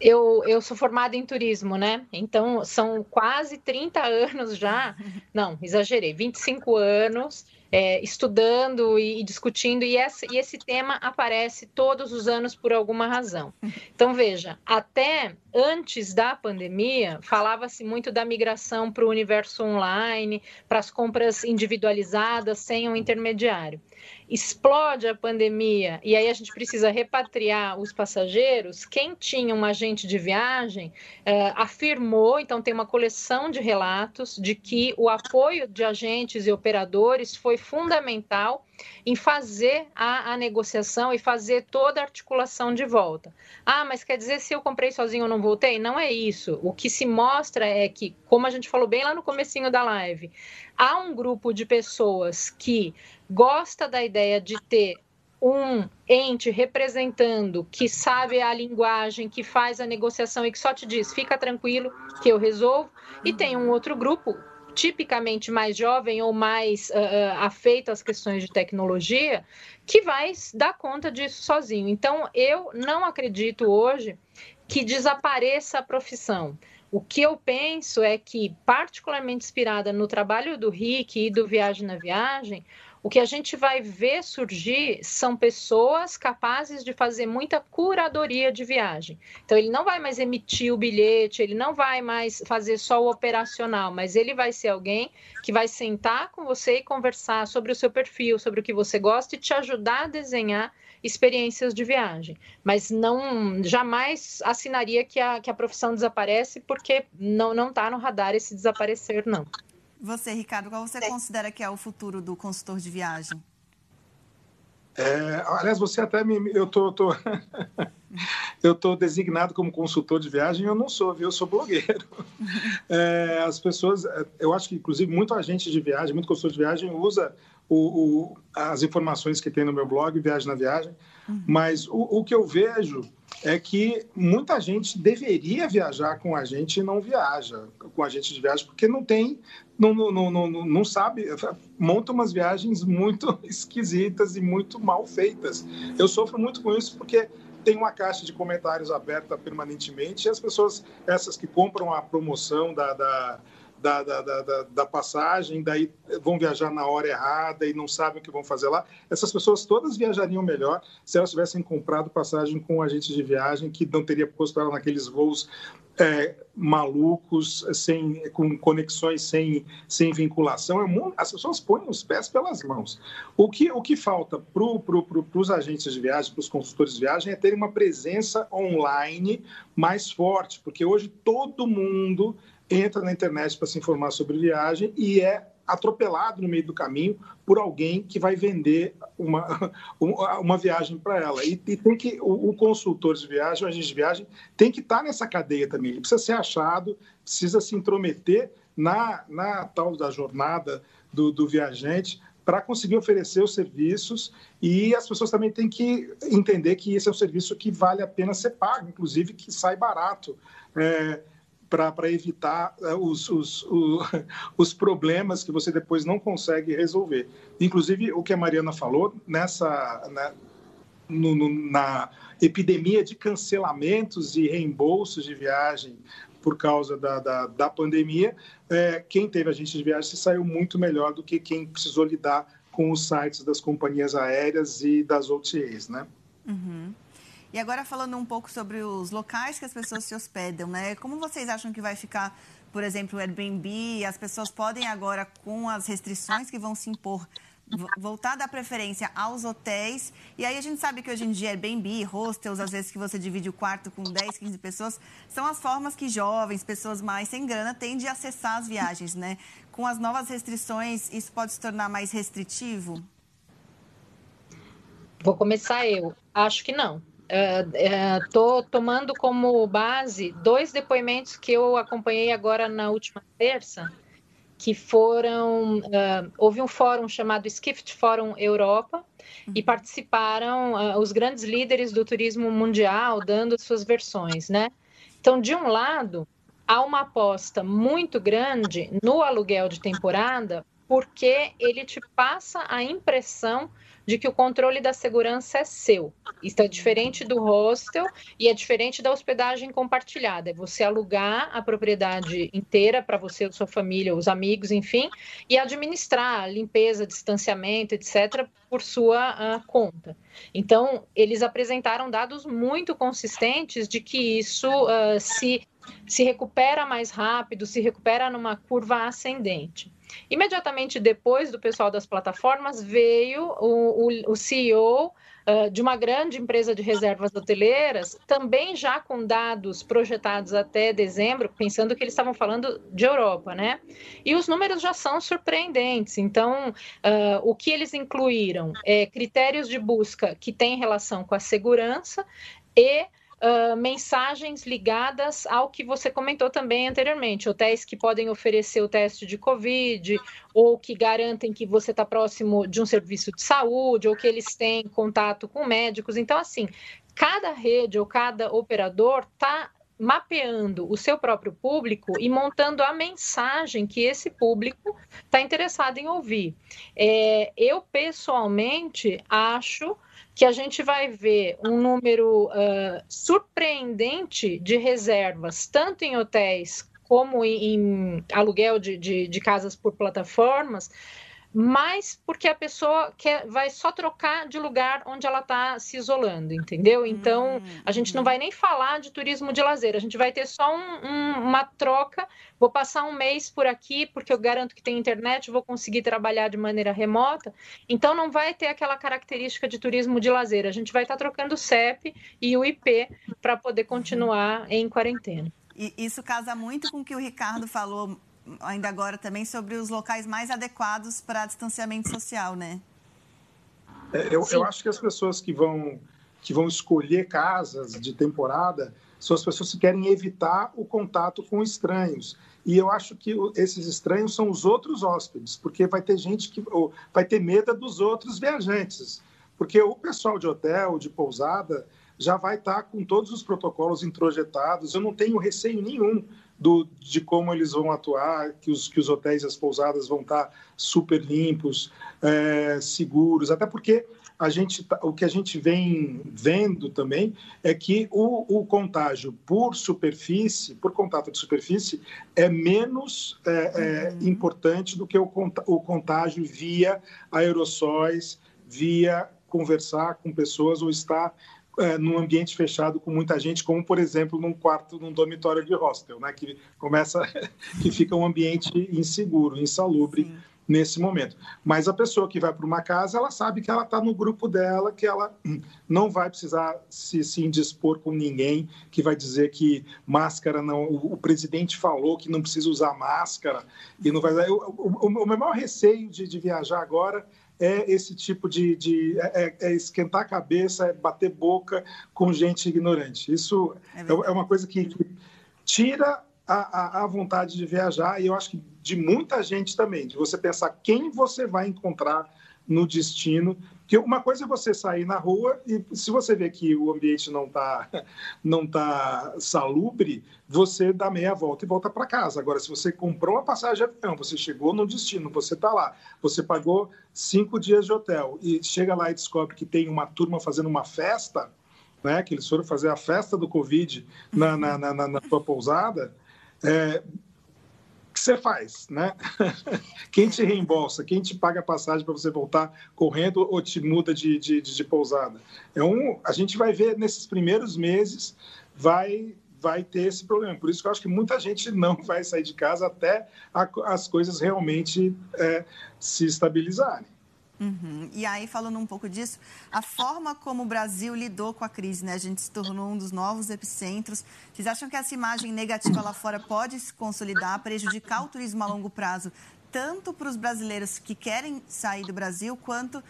Eu, eu sou formada em turismo, né? Então, são quase 30 anos já. Não, exagerei, 25 anos é, estudando e, e, discutindo, e esse, e esse tema aparece todos os anos por alguma razão. Então, veja, até antes da pandemia, falava-se muito da migração para o universo online, para as compras individualizadas, sem um intermediário explode a pandemia e aí a gente precisa repatriar os passageiros, quem tinha um agente de viagem eh, afirmou, então tem uma coleção de relatos de que o apoio de agentes e operadores foi fundamental em fazer a, a, negociação e fazer toda a articulação de volta. Ah, mas quer dizer se eu comprei sozinho eu não voltei? Não é isso. O que se mostra é que, como a gente falou bem lá no comecinho da live, há um grupo de pessoas que gosta da ideia de ter um ente representando que sabe a linguagem, que faz a negociação e que só te diz, fica tranquilo que eu resolvo, e tem um outro grupo tipicamente mais jovem ou mais uh, afeito às questões de tecnologia, que vai dar conta disso sozinho. Então, eu não acredito hoje que desapareça a profissão. O que eu penso é que, particularmente inspirada no trabalho do Rick e do Viagem na Viagem, o que a gente vai ver surgir são pessoas capazes de fazer muita curadoria de viagem. Então, ele não vai mais emitir o bilhete, ele não vai mais fazer só o operacional, mas ele vai ser alguém que vai sentar com você e conversar sobre o seu perfil, sobre o que você gosta e te ajudar a desenhar experiências de viagem. Mas não jamais assinaria que a, que a profissão desaparece, porque não está no radar esse desaparecer, não. Você, Ricardo, qual você considera que é o futuro do consultor de viagem? É, aliás, você até me. Eu tô, tô eu tô designado como consultor de viagem, eu não sou, viu? Eu sou blogueiro. É, as pessoas, eu acho que, inclusive, muito agente de viagem, muito consultor de viagem usa o, o, as informações que tem no meu blog, Viagem na Viagem, Uhum. Mas o, o que eu vejo é que muita gente deveria viajar com a gente e não viaja com a gente de viagem, porque não tem, não, não, não, não, não sabe, monta umas viagens muito esquisitas e muito mal feitas. Eu sofro muito com isso porque tem uma caixa de comentários aberta permanentemente e as pessoas, essas que compram a promoção da, da da, da, da, da, passagem, daí vão viajar na hora errada e não sabem o que vão fazer lá. Essas pessoas todas viajariam melhor se elas tivessem comprado passagem com agentes de viagem que não teria posto ela naqueles voos é, malucos, sem, com conexões sem, sem vinculação. É, as pessoas põem os pés pelas mãos. O que, o que falta para pro, pro, os agentes de viagem, para os consultores de viagem, é ter uma presença online mais forte, porque hoje todo mundo entra na internet para se informar sobre viagem e é atropelado no meio do caminho por alguém que vai vender uma, uma viagem para ela. E, e, tem que o, o, consultor de viagem, o agente de viagem, tem que estar tá nessa cadeia também. Ele precisa ser achado, precisa se intrometer na, na tal da jornada do, do viajante para conseguir oferecer os serviços e as pessoas também têm que entender que esse é um serviço que vale a pena ser pago, inclusive que sai barato. É, para evitar uh, os, os, os problemas que você depois não consegue resolver. Inclusive, o que a Mariana falou, nessa, né, no, no, na epidemia de cancelamentos e reembolsos de viagem por causa da, da, da pandemia, é, quem teve agente de viagem se saiu muito melhor do que quem precisou lidar com os sites das companhias aéreas e das OTAs, né? Uhum. E agora falando um pouco sobre os locais que as pessoas se hospedam, né? Como vocês acham que vai ficar, por exemplo, o Airbnb? As pessoas podem agora, com as restrições que vão se impor, voltar a dar preferência aos hotéis. E aí a gente sabe que hoje em dia Airbnb, hostels, às vezes que você divide o quarto com 10, 15 pessoas, são as formas que jovens, pessoas mais sem grana, têm de acessar as viagens, né? Com as novas restrições, isso pode se tornar mais restritivo? Vou começar eu. Acho que não. Estou uh, uh, tomando como base dois depoimentos que eu acompanhei agora na última terça, que foram. Uh, houve um fórum chamado Skift Forum Europa, uhum. e participaram os grandes líderes do turismo mundial, dando suas versões, né? Então, de um lado, há uma aposta muito grande no aluguel de temporada, porque ele te passa a impressão de que o controle da segurança é seu. Isso é diferente do hostel e é diferente da hospedagem compartilhada. É você alugar a propriedade inteira para você, sua família, os amigos, enfim, e administrar limpeza, distanciamento, etc., por sua uh, conta. Então, eles apresentaram dados muito consistentes de que isso uh, se, se recupera mais rápido, se recupera numa curva ascendente. Imediatamente depois do pessoal das plataformas, veio o, o, o CEO uh, de uma grande empresa de reservas hoteleiras, também já com dados projetados até dezembro, pensando que eles estavam falando de Europa, né? E os números já são surpreendentes. Então, uh, o que eles incluíram é critérios de busca que têm relação com a segurança e uh, mensagens ligadas ao que você comentou também anteriormente, hotéis que podem oferecer o teste de Covid, ou que garantem que você está próximo de um serviço de saúde, ou que eles têm contato com médicos. Então, assim, cada rede ou cada operador está mapeando o seu próprio público e montando a mensagem que esse público está interessado em ouvir. É, eu, pessoalmente, acho que a gente vai ver um número uh, surpreendente de reservas, tanto em hotéis como em, em aluguel de, de, de casas por plataformas, mas porque a pessoa quer, vai só trocar de lugar onde ela está se isolando, entendeu? Então, a gente não uhum. vai nem falar de turismo de lazer, a gente vai ter só um, um, uma troca. Vou passar um mês por aqui, porque eu garanto que tem internet, vou conseguir trabalhar de maneira remota. Então, não vai ter aquela característica de turismo de lazer. A gente vai estar tá trocando o CEP e o IP para poder continuar em quarentena. E isso casa muito com o que o Ricardo falou ainda agora também sobre os locais mais adequados para distanciamento social, né? É, eu, eu, acho que as pessoas que vão, que vão escolher casas de temporada são as pessoas que querem evitar o contato com estranhos. E eu acho que esses estranhos são os outros hóspedes, porque vai ter gente que vai ter medo dos outros viajantes. porque o pessoal de hotel, de pousada, já vai estar tá com todos os protocolos introjetados. Eu não tenho receio nenhum do, de como eles vão atuar, que os, que os hotéis e as pousadas vão estar tá super limpos, é, seguros, até porque a gente, tá, o que a gente vem vendo também é que o, o contágio por superfície, por contato de superfície, é menos é, é, uhum. importante do que o, o contágio via aerossóis, via conversar com pessoas ou estar é, num ambiente fechado com muita gente, como por exemplo num quarto, num dormitório de hostel, né? Que começa, que fica um ambiente inseguro, insalubre. Sim nesse momento. Mas a pessoa que vai para uma casa, ela sabe que ela está no grupo dela, que ela não vai precisar se, se indispor com ninguém, que vai dizer que máscara não. O, o presidente falou que não precisa usar máscara e não vai. O, o, o meu maior receio de, de viajar agora é esse tipo de, de é, é, esquentar a cabeça, é bater boca com gente ignorante. Isso é, é uma coisa que, que tira a, a, a, vontade de viajar e eu acho que de muita gente também, de você pensar quem você vai encontrar no destino. Que uma coisa é você sair na rua e se você vê que o ambiente não está não tá salubre, você dá meia volta e volta para casa. Agora, se você comprou uma passagem de avião, você chegou no destino, você está lá, você pagou cinco dias de hotel e chega lá e descobre que tem uma turma fazendo uma festa, né, que eles foram fazer a festa do Covid na, na, na, na sua pousada, é, você faz, né? quem te reembolsa, quem te paga a passagem para você voltar correndo ou te muda de, de, de, pousada? É um, a gente vai ver nesses primeiros meses, vai vai ter esse problema. Por isso que eu acho que muita gente não vai sair de casa até a, as coisas realmente é, se estabilizarem. Uhum. E aí, falando um pouco disso, a forma como o Brasil lidou com a crise, né? A gente se tornou um dos novos epicentros. Vocês acham que essa imagem negativa lá fora pode se consolidar, prejudicar o turismo a longo prazo, tanto para os brasileiros que querem sair do Brasil, quanto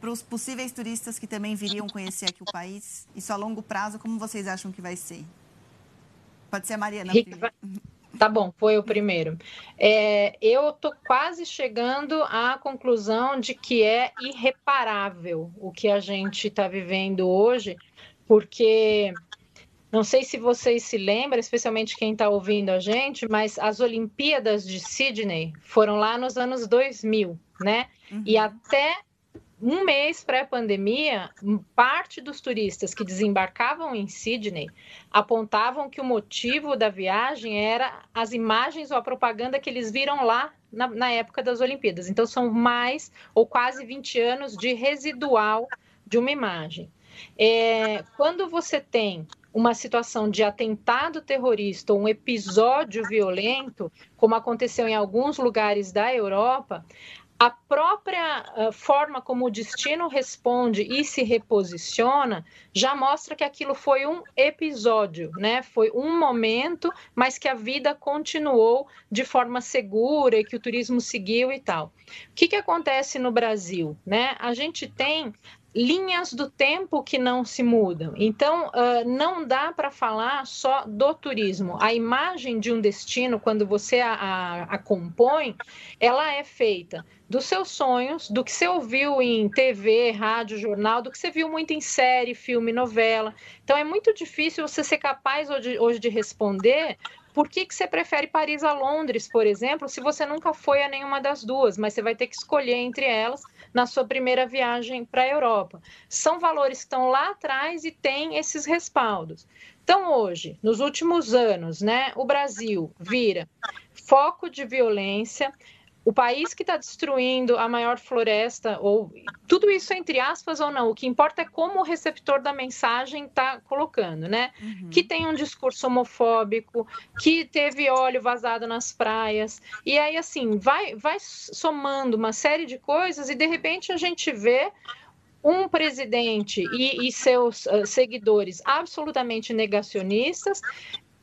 para os possíveis turistas que também viriam conhecer aqui o país? Isso a longo prazo, como vocês acham que vai ser? Pode ser a Mariana. Rica, Tá bom, foi o primeiro. É, eu estou quase chegando à conclusão de que é irreparável o que a gente está vivendo hoje, porque não sei se vocês se lembram, especialmente quem está ouvindo a gente, mas as Olimpíadas de Sydney foram lá nos anos 2000, né? Uhum. E até um mês pré-pandemia, parte dos turistas que desembarcavam em Sydney apontavam que o motivo da viagem era as imagens ou a propaganda que eles viram lá na, na época das Olimpíadas. Então, são mais ou quase 20 anos de residual de uma imagem. É, quando você tem uma situação de atentado terrorista ou um episódio violento, como aconteceu em alguns lugares da Europa, a própria uh, forma como o destino responde e se reposiciona já mostra que aquilo foi um episódio, né? Foi um momento, mas que a vida continuou de forma segura e que o turismo seguiu e tal. O que, que acontece no Brasil, né? A gente tem linhas do tempo que não se mudam. Então, uh, não dá para falar só do turismo. A imagem de um destino, quando você a, a, a, compõe, ela é feita dos seus sonhos, do que você ouviu em TV, rádio, jornal, do que você viu muito em série, filme, novela. Então, é muito difícil você ser capaz hoje, hoje de responder por que, que você prefere Paris a Londres, por exemplo, se você nunca foi a nenhuma das duas, mas você vai ter que escolher entre elas na sua primeira viagem para a Europa. São valores que estão lá atrás e têm esses respaldos. Então, hoje, nos últimos anos, né, o Brasil vira foco de violência, o país que está destruindo a maior floresta, ou tudo isso entre aspas ou não, o que importa é como o receptor da mensagem está colocando, né? Uhum. Que tem um discurso homofóbico, que teve óleo vazado nas praias, e aí assim, vai, vai somando uma série de coisas e de repente a gente vê um presidente e, e seus uh, seguidores absolutamente negacionistas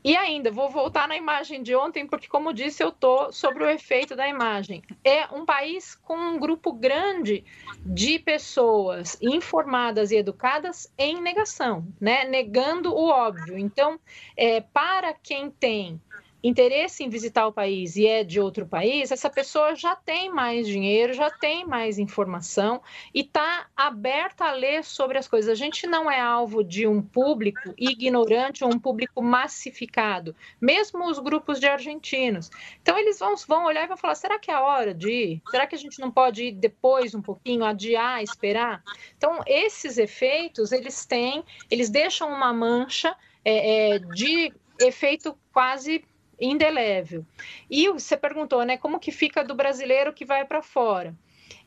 e ainda, vou voltar na imagem de ontem, porque, como disse, eu estou sobre o efeito da imagem. É um país com um grupo grande de pessoas informadas e educadas em negação, né? negando o óbvio. Então, é, para quem tem interesse em visitar o país e é de outro país, essa pessoa já tem mais dinheiro, já tem mais informação e está aberta a ler sobre as coisas. A gente não é alvo de um público ignorante ou um público massificado, mesmo os grupos de argentinos. Então eles vão, vão olhar e vão falar: será que é a hora de ir? Será que a gente não pode ir depois um pouquinho, adiar, esperar? Então esses efeitos eles têm, eles deixam uma mancha é, é, de efeito quase indelével. E você perguntou, né, como que fica do brasileiro que vai para fora?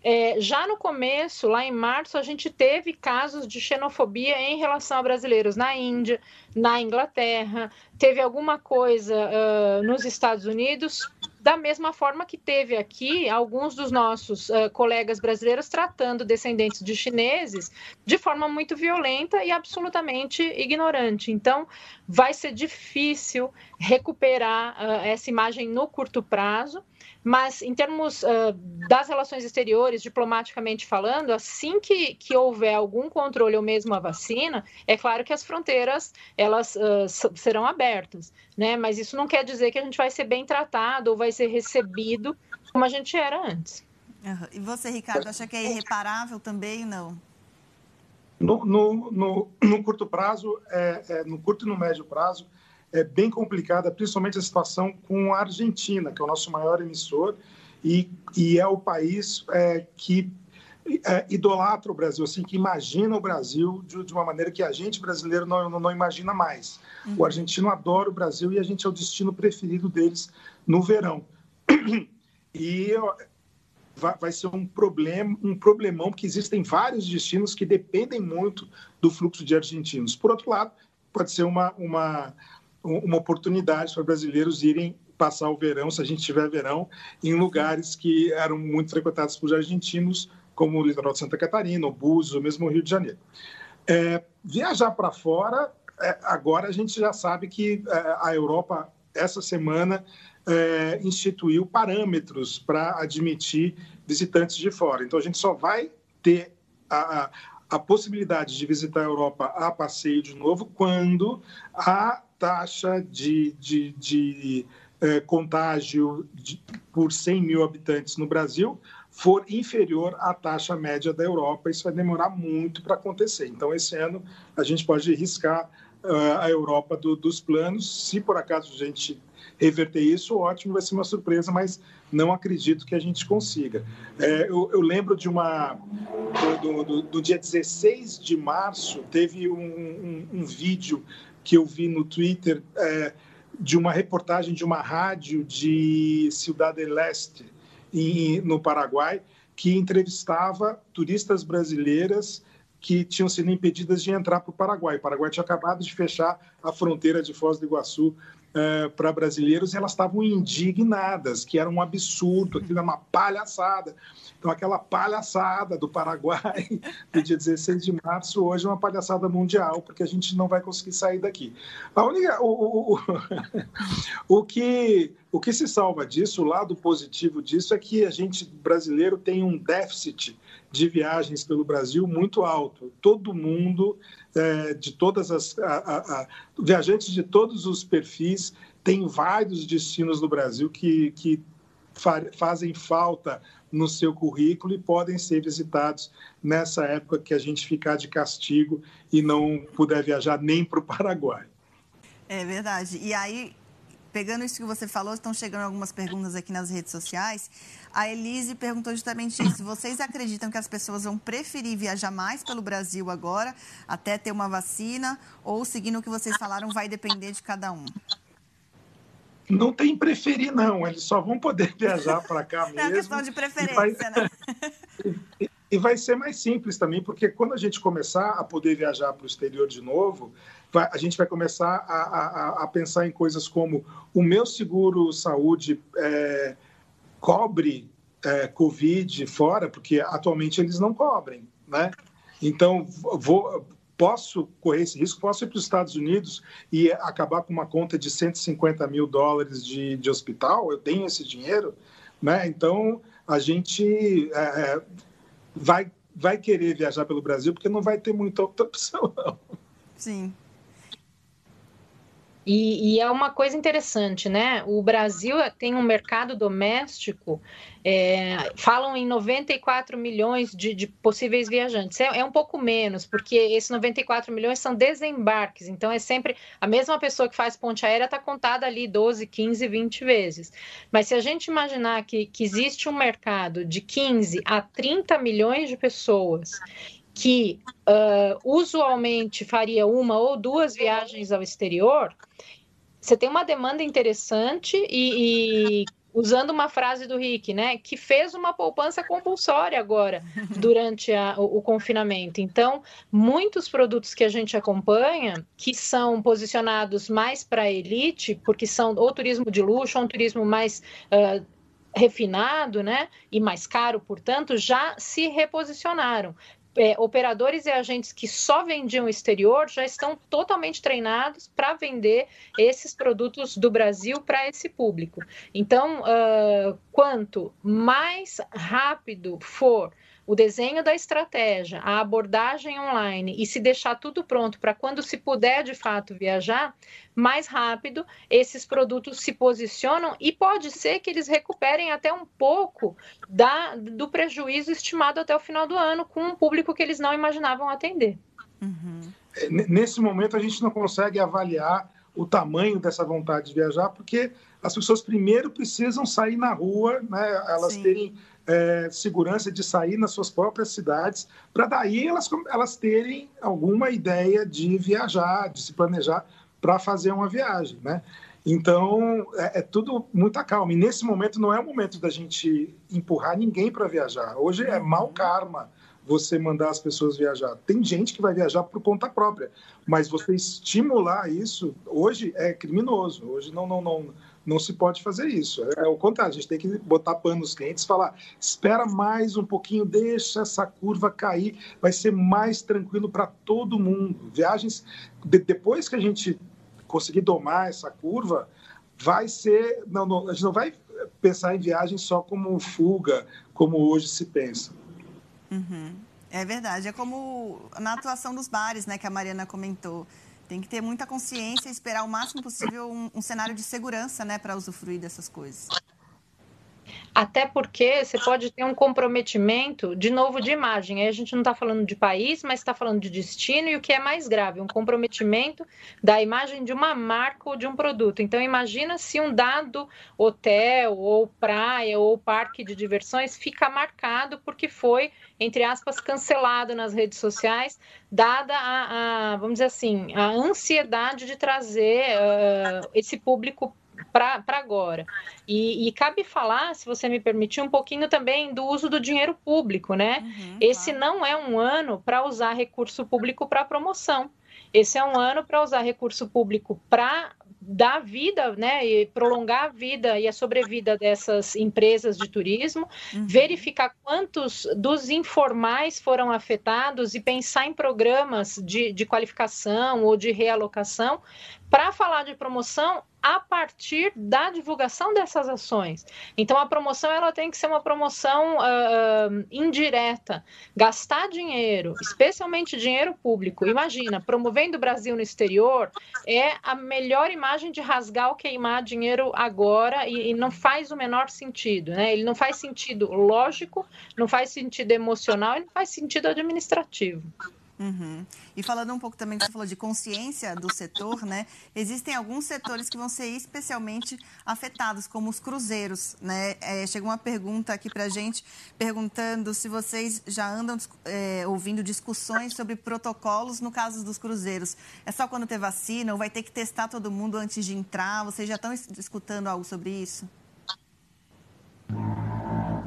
É, já no começo, lá em março, a gente teve casos de xenofobia em relação a brasileiros na Índia, na Inglaterra, teve alguma coisa uh, nos Estados Unidos, da mesma forma que teve aqui alguns dos nossos uh, colegas brasileiros tratando descendentes de chineses de forma muito violenta e absolutamente ignorante. Então, vai ser difícil recuperar uh, essa imagem no curto prazo. Mas, em termos uh, das relações exteriores, diplomaticamente falando, assim que, que houver algum controle ou mesmo a vacina, é claro que as fronteiras elas uh, serão abertas, né? Mas isso não quer dizer que a gente vai ser bem tratado ou vai ser recebido como a gente era antes. Uhum. E você, Ricardo, acha que é irreparável também, não? No, no, no, no curto prazo, é, é, no curto e no médio prazo, é bem complicada, principalmente a situação com a Argentina, que é o nosso maior emissor e, e é o país é, que é, idolatra o Brasil, assim, que imagina o Brasil de, de, uma maneira que a gente brasileiro não, não, não imagina mais. Uhum. O argentino adora o Brasil e a gente é o destino preferido deles no verão. E vai, vai ser um problema, um problemão, porque existem vários destinos que dependem muito do fluxo de argentinos. Por outro lado, pode ser uma, uma uma oportunidade para brasileiros irem passar o verão, se a gente tiver verão, em lugares que eram muito frequentados por argentinos, como o litoral de Santa Catarina, o Búzios, ou mesmo o Rio de Janeiro. É, viajar para fora, é, agora a gente já sabe que é, a Europa, essa semana, é, instituiu parâmetros para admitir visitantes de fora. Então, a gente só vai ter a, a, a possibilidade de visitar a Europa a passeio de novo quando a taxa de, de, de é, contágio de, por 100 mil habitantes no Brasil for inferior à taxa média da Europa. Isso vai demorar muito para acontecer. Então, esse ano, a gente pode riscar uh, a Europa do, dos planos. Se por acaso a gente reverter isso, ótimo, vai ser uma surpresa, mas não acredito que a gente consiga. É, eu, eu, lembro de uma. Do, do, do, dia 16 de março, teve um, um, um vídeo que eu vi no Twitter é, de uma reportagem de uma rádio de Cidade del Este, em, no Paraguai, que entrevistava turistas brasileiras que tinham sido impedidas de entrar para o Paraguai. O Paraguai tinha acabado de fechar a fronteira de Foz do Iguaçu uh, para brasileiros elas estavam indignadas, que era um absurdo, aquilo era uma palhaçada. Então, aquela palhaçada do Paraguai, do dia 16 de março, hoje é uma palhaçada mundial, porque a gente não vai conseguir sair daqui. A única, o, o, o, o, que, o que se salva disso, o lado positivo disso, é que a gente, brasileiro, tem um déficit de viagens pelo Brasil muito alto. Todo mundo, é, de todas as. A, a, a, viajantes de todos os perfis, tem vários destinos no Brasil que, que fazem falta no seu currículo e podem ser visitados nessa época que a gente ficar de castigo e não puder viajar nem para o Paraguai. É verdade. E aí, pegando isso que você falou, estão chegando algumas perguntas aqui nas redes sociais. A Elise perguntou justamente isso. Vocês acreditam que as pessoas vão preferir viajar mais pelo Brasil agora, até ter uma vacina, ou seguindo o que vocês falaram, vai depender de cada um? Não tem preferir, não. Eles só vão poder viajar para cá mesmo. É uma questão de preferência, vai... né? e vai ser mais simples também, porque quando a gente começar a poder viajar para o exterior de novo, a gente vai começar a, a, a, pensar em coisas como o meu seguro saúde é, cobre é, Covid fora, porque atualmente eles não cobrem, né? Então, vou, posso correr esse risco, posso ir para os Estados Unidos e acabar com uma conta de 150 mil dólares de, de hospital, eu tenho esse dinheiro, né? Então, a gente é, é, vai, vai querer viajar pelo Brasil porque não vai ter muita outra opção, não. Sim. E, e, é uma coisa interessante, né? O Brasil tem um mercado doméstico, é, falam em 94 milhões de, de possíveis viajantes. É, é, um pouco menos, porque esses 94 milhões são desembarques, então é sempre a mesma pessoa que faz ponte aérea está contada ali 12, 15, 20 vezes. Mas se a gente imaginar que, que existe um mercado de 15 a 30 milhões de pessoas que uh, usualmente faria uma ou duas viagens ao exterior, você tem uma demanda interessante e, e usando uma frase do Rick, né, que fez uma poupança compulsória agora durante a, o, o, confinamento. Então, muitos produtos que a gente acompanha, que são posicionados mais para elite, porque são ou turismo de luxo, ou um turismo mais uh, refinado, né, e mais caro, portanto, já se reposicionaram é, operadores e agentes que só vendiam exterior já estão totalmente treinados para vender esses produtos do Brasil para esse público. Então, uh, quanto mais rápido for o desenho da estratégia, a abordagem online e se deixar tudo pronto para quando se puder de fato viajar, mais rápido esses produtos se posicionam e pode ser que eles recuperem até um pouco da, do prejuízo estimado até o final do ano com um público que eles não imaginavam atender. Uhum. Nesse momento, a gente não consegue avaliar o tamanho dessa vontade de viajar, porque as pessoas primeiro precisam sair na rua, né, elas Sim. terem é, segurança de sair nas suas próprias cidades, para daí elas, elas terem alguma ideia de viajar, de se planejar para fazer uma viagem, né? Então, é, é, tudo muita calma. E nesse momento não é o momento da gente empurrar ninguém para viajar. Hoje é mau uhum. karma você mandar as pessoas viajar. Tem gente que vai viajar por conta própria, mas você estimular isso hoje é criminoso. Hoje não, não, não, não se pode fazer isso. É, é o contrário, a gente tem que botar pano nos clientes, falar, espera mais um pouquinho, deixa essa curva cair, vai ser mais tranquilo para todo mundo. Viagens, de, depois que a gente conseguir domar essa curva, vai ser, não, não, a gente não vai pensar em viagem só como fuga, como hoje se pensa. Uhum. É verdade, é como na atuação dos bares, né, que a Mariana comentou. Tem que ter muita consciência e esperar o máximo possível um, um cenário de segurança, né, para usufruir dessas coisas. Até porque você pode ter um comprometimento, de novo, de imagem. Aí a gente não está falando de país, mas está falando de destino e o que é mais grave, um comprometimento da imagem de uma marca ou de um produto. Então, imagina se um dado hotel, ou praia, ou parque de diversões fica marcado porque foi, entre aspas, cancelado nas redes sociais, dada a, a vamos dizer assim, a ansiedade de trazer uh, esse público para agora. E, e, cabe falar, se você me permitir, um pouquinho também do uso do dinheiro público, né? Uhum, Esse claro. não é um ano para usar recurso público para promoção. Esse é um ano para usar recurso público para dar vida, né, e prolongar a vida e a sobrevida dessas empresas de turismo, uhum. verificar quantos dos informais foram afetados e pensar em programas de, de qualificação ou de realocação para falar de promoção a partir da divulgação dessas ações. Então, a promoção ela tem que ser uma promoção uh, indireta. Gastar dinheiro, especialmente dinheiro público. Imagina, promovendo o Brasil no exterior é a melhor imagem de rasgar ou queimar dinheiro agora e, e não faz o menor sentido. Né? Ele não faz sentido lógico, não faz sentido emocional e não faz sentido administrativo. Uhum. E falando um pouco também que você falou de consciência do setor, né? Existem alguns setores que vão ser especialmente afetados, como os cruzeiros, né? É, chegou uma pergunta aqui para gente perguntando se vocês já andam é, ouvindo discussões sobre protocolos no caso dos cruzeiros. É só quando ter vacina ou vai ter que testar todo mundo antes de entrar? Vocês já estão escutando algo sobre isso?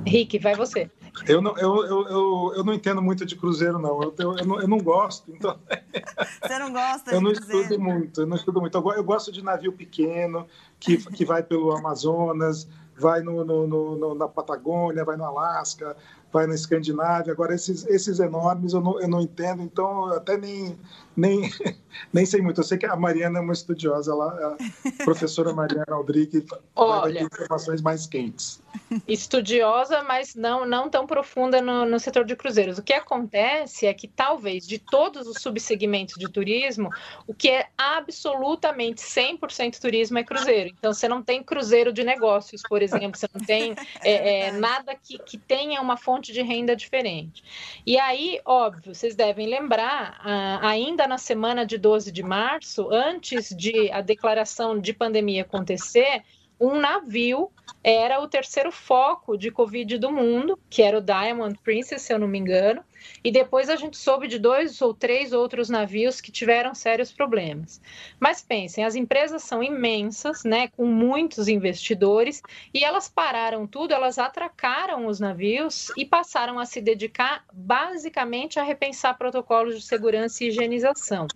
Rick, vai você. Eu não, eu, eu, eu, eu, não entendo muito de cruzeiro, não. Eu, eu, eu, não, eu não gosto. Então... Você não gosta de Eu não cruzeiro? estudo muito, eu não estudo muito. Eu, gosto de navio pequeno, que, que vai pelo Amazonas, vai no, no, no, na Patagônia, vai no Alasca, vai na Escandinávia. Agora, esses, esses enormes eu não, eu não entendo, então até nem, nem, nem sei muito. Eu sei que a Mariana é uma estudiosa, ela, a professora Mariana Aldrich vai ter informações mais quentes. Estudiosa, mas não, não tão profunda no, no setor de cruzeiros. O que acontece é que talvez de todos os subsegmentos de turismo, o que é absolutamente 100% turismo é cruzeiro. Então, você não tem cruzeiro de negócios, por exemplo, você não tem é, é, nada que, que tenha uma fonte de renda diferente. E aí, óbvio, vocês devem lembrar, ainda na semana de 12 de março, antes de a declaração de pandemia acontecer, um navio era o terceiro foco de Covid do mundo, que era o Diamond Princess, se eu não me engano, e depois a gente soube de dois ou três outros navios que tiveram sérios problemas. Mas pensem, as empresas são imensas, né, com muitos investidores, e elas pararam tudo, elas atracaram os navios e passaram a se dedicar basicamente a repensar protocolos de segurança e higienização,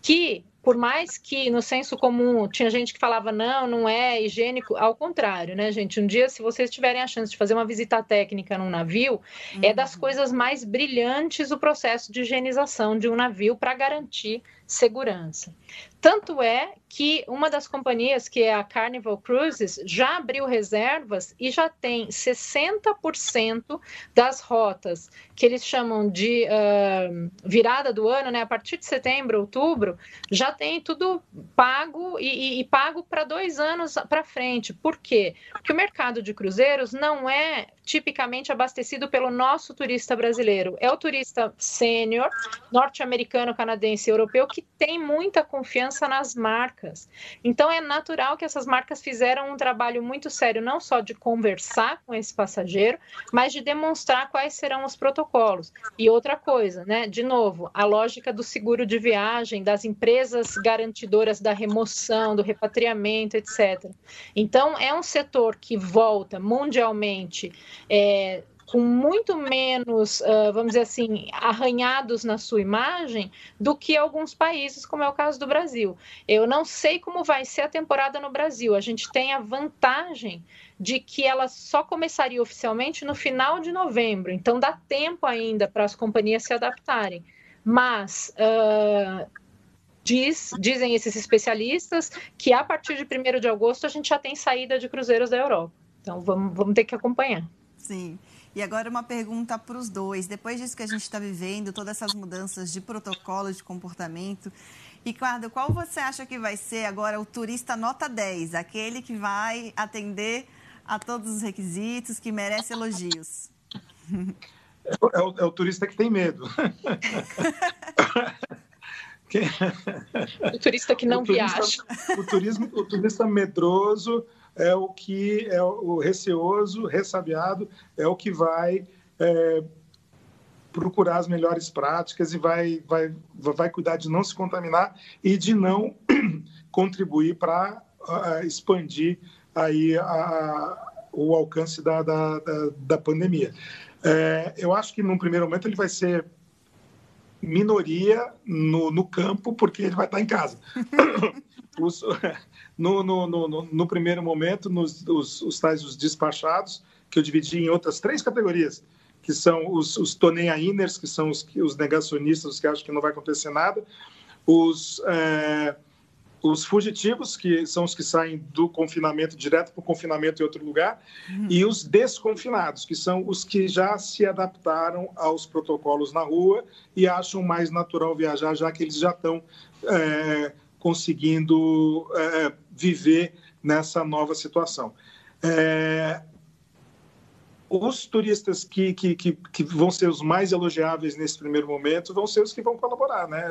que por mais que no senso comum tinha gente que falava não, não é higiênico, ao contrário, né, gente? Um dia, se vocês tiverem a chance de fazer uma visita técnica num navio, uhum. é das coisas mais brilhantes o processo de higienização de um navio para garantir segurança. Tanto é que uma das companhias, que é a Carnival Cruises, já abriu reservas e já tem 60% das rotas que eles chamam de uh, virada do ano, né? A partir de setembro, outubro, já tem tudo pago e, e, e pago para dois anos para frente. Por quê? Porque o mercado de cruzeiros não é tipicamente abastecido pelo nosso turista brasileiro. É o turista sênior, norte-americano, canadense e europeu, que tem muita confiança nas marcas. Então é natural que essas marcas fizeram um trabalho muito sério, não só de conversar com esse passageiro, mas de demonstrar quais serão os protocolos. E outra coisa, né? De novo, a lógica do seguro de viagem, das empresas garantidoras da remoção, do repatriamento, etc. Então é um setor que volta mundialmente é, com muito menos, uh, vamos dizer assim, arranhados na sua imagem do que alguns países, como é o caso do Brasil. Eu não sei como vai ser a temporada no Brasil. A gente tem a vantagem de que ela só começaria oficialmente no final de novembro, então dá tempo ainda para as companhias se adaptarem. Mas uh, Diz, dizem esses especialistas que a partir de 1 de agosto a gente já tem saída de cruzeiros da Europa. Então vamos, vamos ter que acompanhar. Sim. E agora uma pergunta para os dois. Depois disso que a gente está vivendo, todas essas mudanças de protocolo, de comportamento, Ricardo, qual você acha que vai ser agora o turista nota 10? Aquele que vai atender a todos os requisitos, que merece elogios? É, é, o, é o, turista que tem medo. o turista que não o turista, viaja. O, turismo, o turista medroso é o que é o receoso, ressabiado, é o que vai é, procurar as melhores práticas e vai, vai, vai cuidar de não se contaminar e de não contribuir para uh, expandir aí a, a, o alcance da, da, da, da pandemia. É, eu acho que, num primeiro momento, ele vai ser minoria no, no campo, porque ele vai estar em casa. Os, no, no, no, no, primeiro momento, nos os, os tais os despachados, que eu dividi em outras três categorias, que são os, os Toneainers, que são os, os negacionistas, os que acham que não vai acontecer nada, os, é, os fugitivos, que são os que saem do confinamento direto para o confinamento em outro lugar, uhum. e os desconfinados, que são os que já se adaptaram aos protocolos na rua e acham mais natural viajar, já que eles já estão é, conseguindo é, viver nessa nova situação. É, os turistas que, que, que, que, vão ser os mais elogiáveis nesse primeiro momento vão ser os que vão colaborar, né?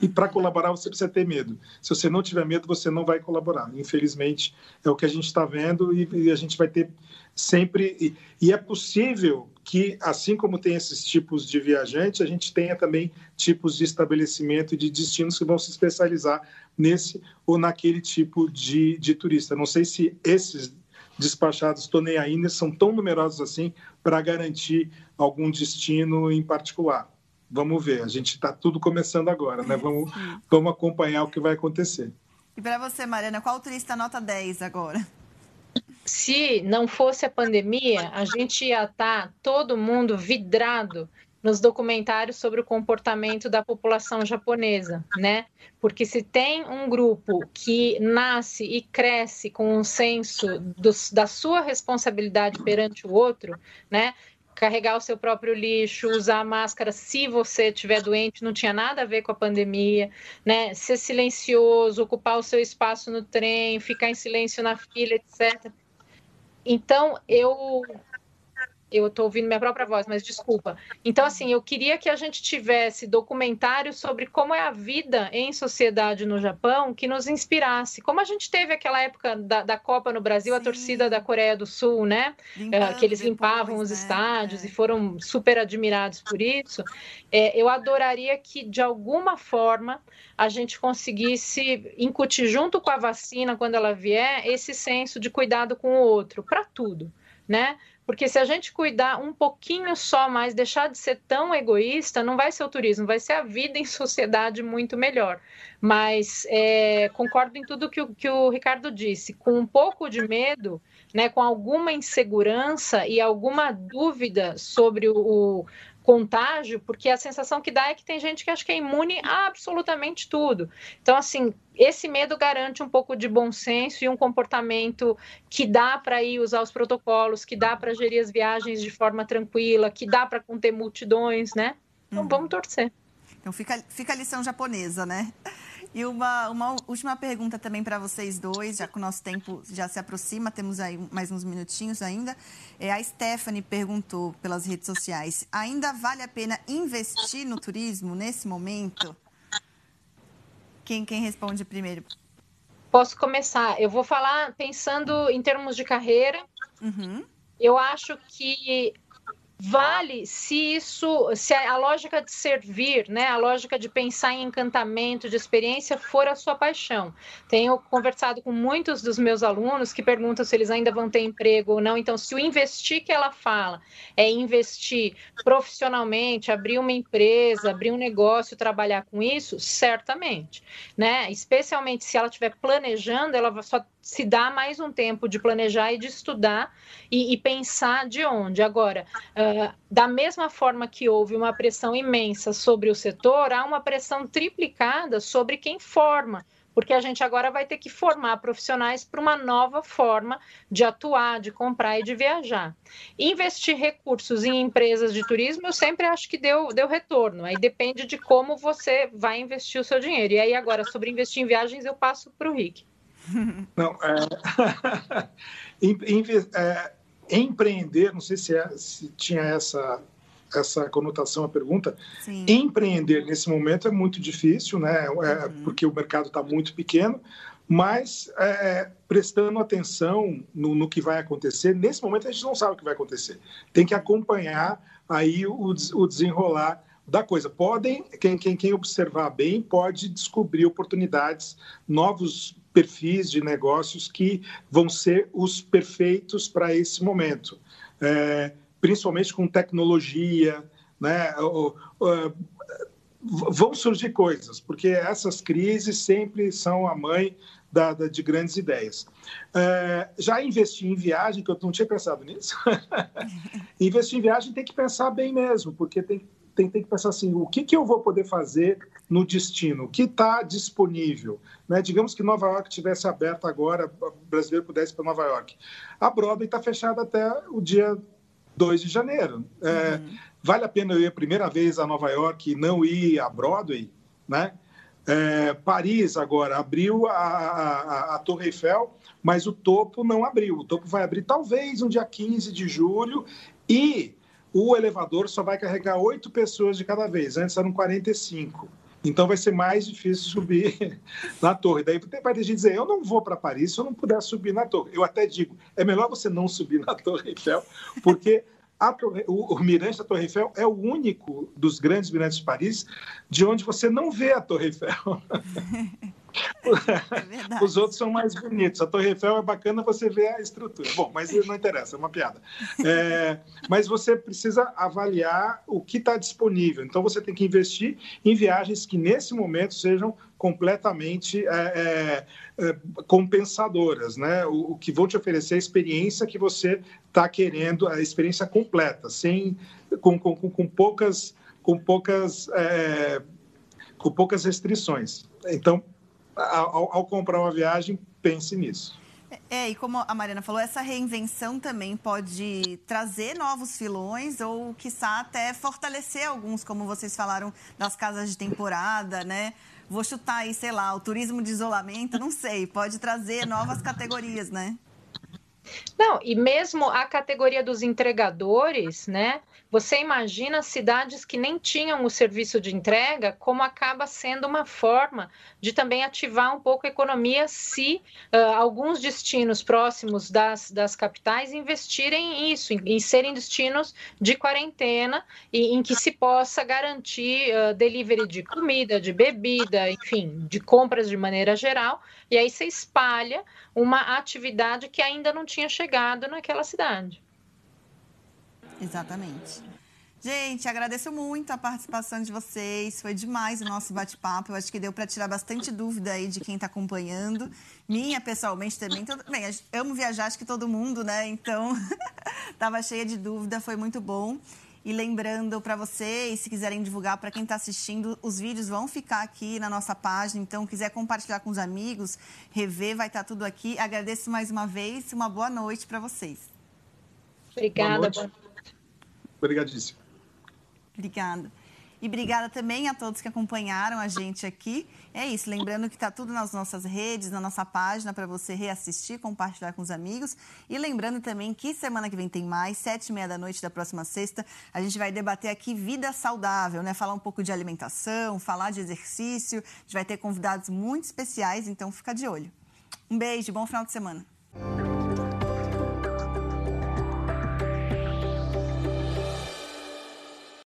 E para colaborar você precisa ter medo. Se você não tiver medo, você não vai colaborar. Infelizmente, é o que a gente está vendo e, e, a gente vai ter sempre. E, e é possível que, assim como tem esses tipos de viajante, a gente tenha também tipos de estabelecimento e de destinos que vão se especializar nesse ou naquele tipo de, de turista. Não sei se esses despachados ainda são tão numerosos assim para garantir algum destino em particular. Vamos ver, a gente está tudo começando agora, né? Vamos, vamos acompanhar o que vai acontecer. E para você, Mariana, qual turista nota 10 agora? se não fosse a pandemia, a gente ia estar tá todo mundo vidrado nos documentários sobre o comportamento da população japonesa, né? Porque se tem um grupo que nasce e cresce com um senso do, da sua responsabilidade perante o outro, né? Carregar o seu próprio lixo, usar máscara se você estiver doente, não tinha nada a ver com a pandemia, né? Ser silencioso, ocupar o seu espaço no trem, ficar em silêncio na fila, etc. Então, eu eu estou ouvindo minha própria voz, mas desculpa. Então, assim, eu queria que a gente tivesse documentários sobre como é a vida em sociedade no Japão que nos inspirasse. Como a gente teve aquela época da, da Copa no Brasil, Sim. a torcida da Coreia do Sul, né? Limpando, que eles limpavam depois, os né? estádios é. e foram super admirados por isso. É, eu adoraria que, de alguma forma, a gente conseguisse incutir junto com a vacina, quando ela vier, esse senso de cuidado com o outro, para tudo, né? Porque se a gente cuidar um pouquinho só mais, deixar de ser tão egoísta, não vai ser o turismo, vai ser a vida em sociedade muito melhor. Mas é, concordo em tudo que o, que o Ricardo disse. Com um pouco de medo, né, com alguma insegurança e alguma dúvida sobre o, contágio, porque a sensação que dá é que tem gente que acha que é imune a absolutamente tudo. Então, assim, esse medo garante um pouco de bom senso e um comportamento que dá para ir usar os protocolos, que dá para gerir as viagens de forma tranquila, que dá para conter multidões, né? Então, uhum. vamos torcer. Então, fica, fica a lição japonesa, né? E uma, uma última pergunta também para vocês dois, já que o nosso tempo já se aproxima, temos aí mais uns minutinhos ainda. É, a Stephanie perguntou pelas redes sociais: ainda vale a pena investir no turismo nesse momento? Quem, quem responde primeiro? Posso começar. Eu vou falar pensando em termos de carreira. Uhum. Eu acho que vale se isso, se a lógica de servir, né, a lógica de pensar em encantamento, de experiência for a sua paixão. Tenho conversado com muitos dos meus alunos que perguntam se eles ainda vão ter emprego ou não. Então, se o investir que ela fala é investir profissionalmente, abrir uma empresa, abrir um negócio, trabalhar com isso, certamente, né? Especialmente se ela estiver planejando, ela só se dá mais um tempo de planejar e de estudar e, e pensar de onde. Agora, da mesma forma que houve uma pressão imensa sobre o setor, há uma pressão triplicada sobre quem forma porque a gente agora vai ter que formar profissionais para uma nova forma de atuar, de comprar e de viajar. Investir recursos em empresas de turismo, eu sempre acho que deu, deu retorno. Aí depende de como você vai investir o seu dinheiro. E aí, agora, sobre investir em viagens, eu passo para o Rick. Não, é... é... empreender, não sei se, é, se tinha essa essa conotação a pergunta. Sim. Empreender nesse momento é muito difícil, né? É, uhum. Porque o mercado está muito pequeno, mas é, prestando atenção no, no, que vai acontecer, nesse momento a gente não sabe o que vai acontecer. Tem que acompanhar aí o, o desenrolar da coisa. Podem, quem, quem, quem observar bem, pode descobrir oportunidades, novos perfis de negócios que vão ser os perfeitos para esse momento, é, principalmente com tecnologia, né? vão surgir coisas, porque essas crises sempre são a mãe da, da, de grandes ideias. É, já investir em viagem, que eu não tinha pensado nisso, investir em viagem tem que pensar bem mesmo, porque tem, tem, tem que pensar assim, o que, que eu vou poder fazer no destino, que está disponível. Né? Digamos que Nova York tivesse aberto agora, o brasileiro pudesse para Nova York. A Broadway está fechada até o dia 2 de janeiro. É, uhum. Vale a pena eu ir a primeira vez a Nova York e não ir a Broadway? Né? É, Paris agora abriu a, a, a, Torre Eiffel, mas o topo não abriu. O topo vai abrir talvez no dia 15 de julho e o elevador só vai carregar oito pessoas de cada vez. Antes eram 45. Então vai ser mais difícil subir na torre. Daí vai ter gente dizer, eu não vou para Paris se eu não puder subir na torre. Eu até digo, é melhor você não subir na Torre Eiffel, porque torre, o, o, mirante da Torre Eiffel é o único dos grandes mirantes de Paris de onde você não vê a Torre Eiffel. É Os outros são mais bonitos. A Torre Eiffel é bacana você ver a estrutura. Bom, mas não interessa, é uma piada. É, mas você precisa avaliar o que está disponível. Então você tem que investir em viagens que nesse momento sejam completamente é, é, é compensadoras, né? O, o, que vão te oferecer a experiência que você está querendo, a experiência completa, sem com, com, com poucas com poucas é, com poucas restrições. Então, ao, ao comprar uma viagem, pense nisso. É, e como a Mariana falou, essa reinvenção também pode trazer novos filões ou, quiçá, até fortalecer alguns, como vocês falaram, das casas de temporada, né? Vou chutar aí, sei lá, o turismo de isolamento, não sei, pode trazer novas categorias, né? Não, e mesmo a categoria dos entregadores, né? Você imagina cidades que nem tinham o serviço de entrega, como acaba sendo uma forma de também ativar um pouco a economia se uh, alguns destinos próximos das, das capitais investirem isso, em, em serem destinos de quarentena e em que se possa garantir uh, delivery de comida, de bebida, enfim, de compras de maneira geral, e aí você espalha uma atividade que ainda não tinha chegado naquela cidade. Exatamente. Gente, agradeço muito a participação de vocês. Foi demais o nosso bate-papo. Eu acho que deu para tirar bastante dúvida aí de quem está acompanhando. Minha, pessoalmente, também. Todo... Bem, amo viajar, acho que todo mundo, né? Então, estava cheia de dúvida. Foi muito bom. E lembrando para vocês, se quiserem divulgar para quem está assistindo, os vídeos vão ficar aqui na nossa página. Então, quiser compartilhar com os amigos, rever, vai estar tá tudo aqui. Agradeço mais uma vez. Uma boa noite para vocês. Obrigada. Boa noite. Obrigadíssimo. Obrigada. E obrigada também a todos que acompanharam a gente aqui. É isso, lembrando que está tudo nas nossas redes, na nossa página, para você reassistir, compartilhar com os amigos. E lembrando também que semana que vem tem mais, sete e meia da noite da próxima sexta, a gente vai debater aqui vida saudável, né? Falar um pouco de alimentação, falar de exercício. A gente vai ter convidados muito especiais, então fica de olho. Um beijo, bom final de semana.